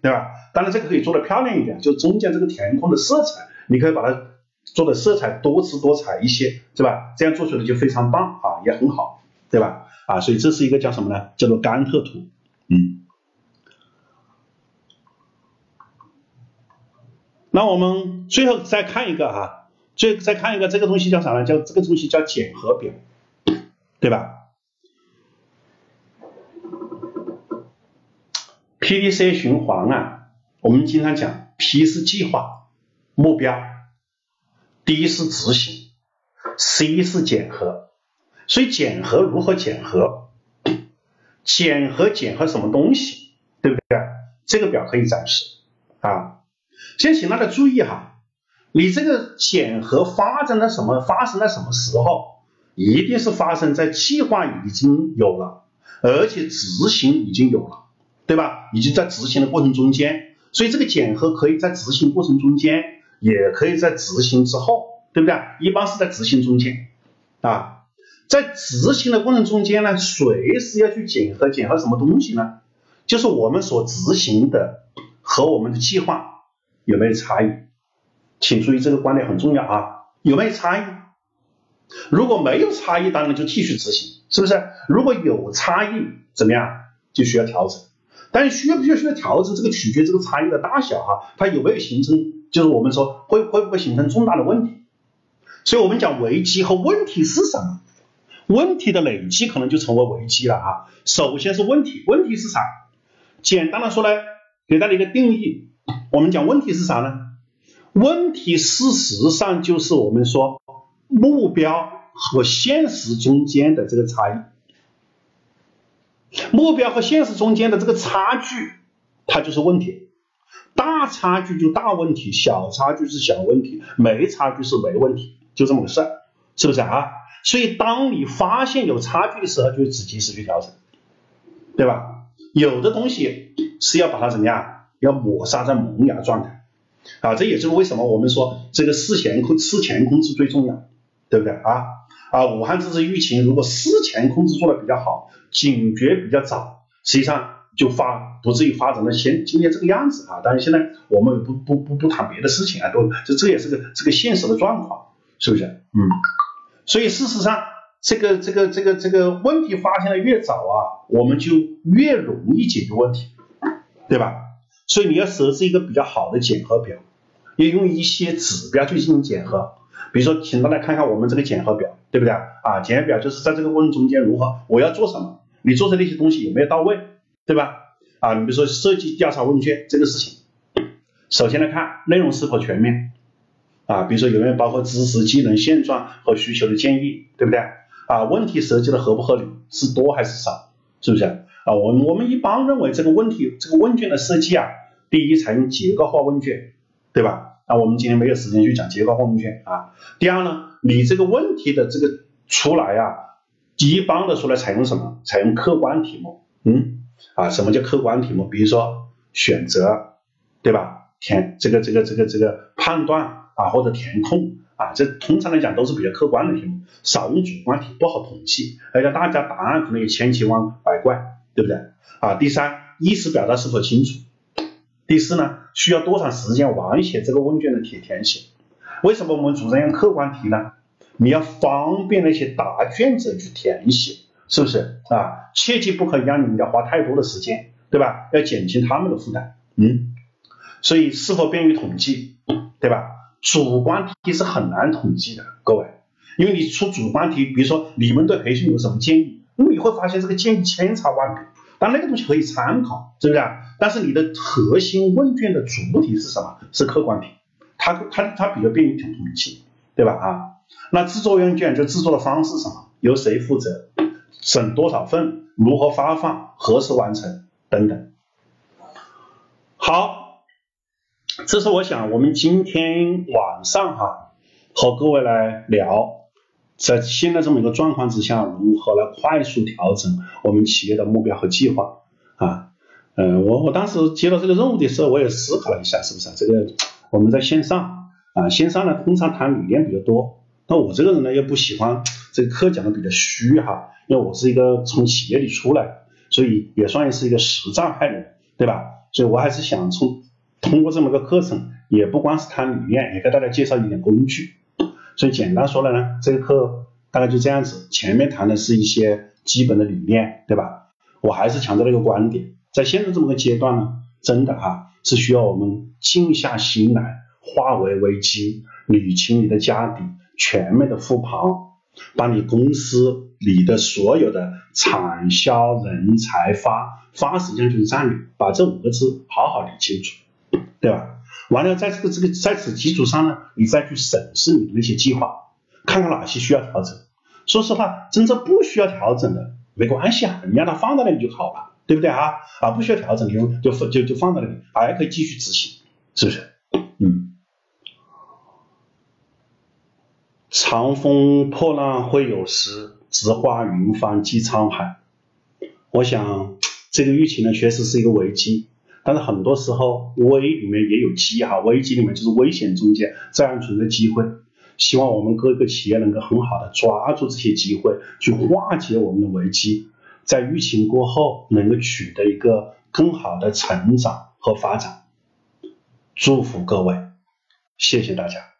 对吧？当然这个可以做的漂亮一点，就中间这个填空的色彩，你可以把它做的色彩多姿多彩一些，是吧？这样做出来就非常棒啊，也很好，对吧？啊，所以这是一个叫什么呢？叫做甘特图，嗯。那我们最后再看一个哈，最再看一个这个东西叫啥呢？叫这个东西叫检核表。对吧？PDC 循环啊，我们经常讲 P 是计划目标，D 是执行，C 是检核。所以检核如何检核？检核检核什么东西？对不对？这个表可以展示啊。先请大家注意哈，你这个检核发生在什么？发生在什么时候？一定是发生在计划已经有了，而且执行已经有了，对吧？已经在执行的过程中间，所以这个检核可以在执行过程中间，也可以在执行之后，对不对？一般是在执行中间啊，在执行的过程中间呢，随时要去检核，检核什么东西呢？就是我们所执行的和我们的计划有没有差异？请注意这个观点很重要啊，有没有差异？如果没有差异，当然就继续执行，是不是？如果有差异，怎么样就需要调整？但是需要不需要需要调整，这个取决这个差异的大小哈，它有没有形成，就是我们说会会不会形成重大的问题？所以我们讲危机和问题是什么？问题的累积可能就成为危机了啊。首先是问题，问题是啥？简单的说呢，给大家一个定义，我们讲问题是啥呢？问题事实上就是我们说。目标和现实中间的这个差异，目标和现实中间的这个差距，它就是问题。大差距就大问题，小差距是小问题，没差距是没问题，就这么个事儿，是不是啊？所以当你发现有差距的时候，就只及时去调整，对吧？有的东西是要把它怎么样，要抹杀在萌芽状态啊，这也就是为什么我们说这个事前控事前控制最重要。对不对啊？啊，武汉这次疫情如果事前控制做的比较好，警觉比较早，实际上就发不至于发展到现今天这个样子啊。但是现在我们不不不不谈别的事情啊，都这这也是个这个现实的状况，是不是？嗯。所以事实上，这个这个这个这个问题发现的越早啊，我们就越容易解决问题，对吧？所以你要设置一个比较好的检核表，要用一些指标去进行检核。比如说，请大家看看我们这个检核表，对不对啊？检核表就是在这个过程中间如何，我要做什么，你做的那些东西有没有到位，对吧？啊，你比如说设计调查问卷这个事情，首先来看内容是否全面啊，比如说有没有包括知识、技能、现状和需求的建议，对不对？啊，问题设计的合不合理，是多还是少，是不是？啊，我我们一般认为这个问题这个问卷的设计啊，第一采用结构化问卷，对吧？那我们今天没有时间去讲结构化问卷啊。第二呢，你这个问题的这个出来啊，一般的出来采用什么？采用客观题目，嗯，啊，什么叫客观题目？比如说选择，对吧？填这个这个这个这个判断啊，或者填空啊，这通常来讲都是比较客观的题目，少用主观题，不好统计，而且大家答案可能也千奇万百怪，对不对？啊，第三，意思表达是否清楚？第四呢，需要多长时间完写这个问卷的填填写？为什么我们主张用客观题呢？你要方便那些答卷者去填写，是不是啊？切记不可以让人家花太多的时间，对吧？要减轻他们的负担，嗯。所以是否便于统计，对吧？主观题是很难统计的，各位，因为你出主观题，比如说你们对培训有什么建议，那么你会发现这个建议千差万别。但那个东西可以参考，是不是？但是你的核心问卷的主题是什么？是客观题，它它它比较便于统计，对吧？啊，那制作问卷就制作的方式什么？由谁负责？审多少份？如何发放？何时完成？等等。好，这是我想我们今天晚上哈和各位来聊。在现在这么一个状况之下，如何来快速调整我们企业的目标和计划啊？嗯，我我当时接到这个任务的时候，我也思考了一下，是不是这个我们在线上啊，线上呢通常谈理念比较多，那我这个人呢又不喜欢这个课讲的比较虚哈，因为我是一个从企业里出来，所以也算是一个实战派的人，对吧？所以我还是想从通过这么个课程，也不光是谈理念，也给大家介绍一点工具。所以简单说了呢，这个课大概就这样子。前面谈的是一些基本的理念，对吧？我还是强调一个观点，在现在这么个阶段呢，真的哈是需要我们静下心来，化为危机，捋清你的家底，全面的复盘，把你公司里的所有的产销人才发发实际上就是战略，把这五个字好好理清楚，对吧？完了，在这个这个在此基础上呢，你再去审视你的那些计划，看看哪些需要调整。说实话，真正不需要调整的没关系啊，你让它放在那里就好了，对不对啊？啊，不需要调整，就就就就放在那里，还可以继续执行，是不是？嗯。长风破浪会有时，直挂云帆济沧海。我想这个疫情呢，确实是一个危机。但是很多时候危里面也有机哈，危机里面就是危险中间自然存在机会。希望我们各个企业能够很好的抓住这些机会，去化解我们的危机，在疫情过后能够取得一个更好的成长和发展。祝福各位，谢谢大家。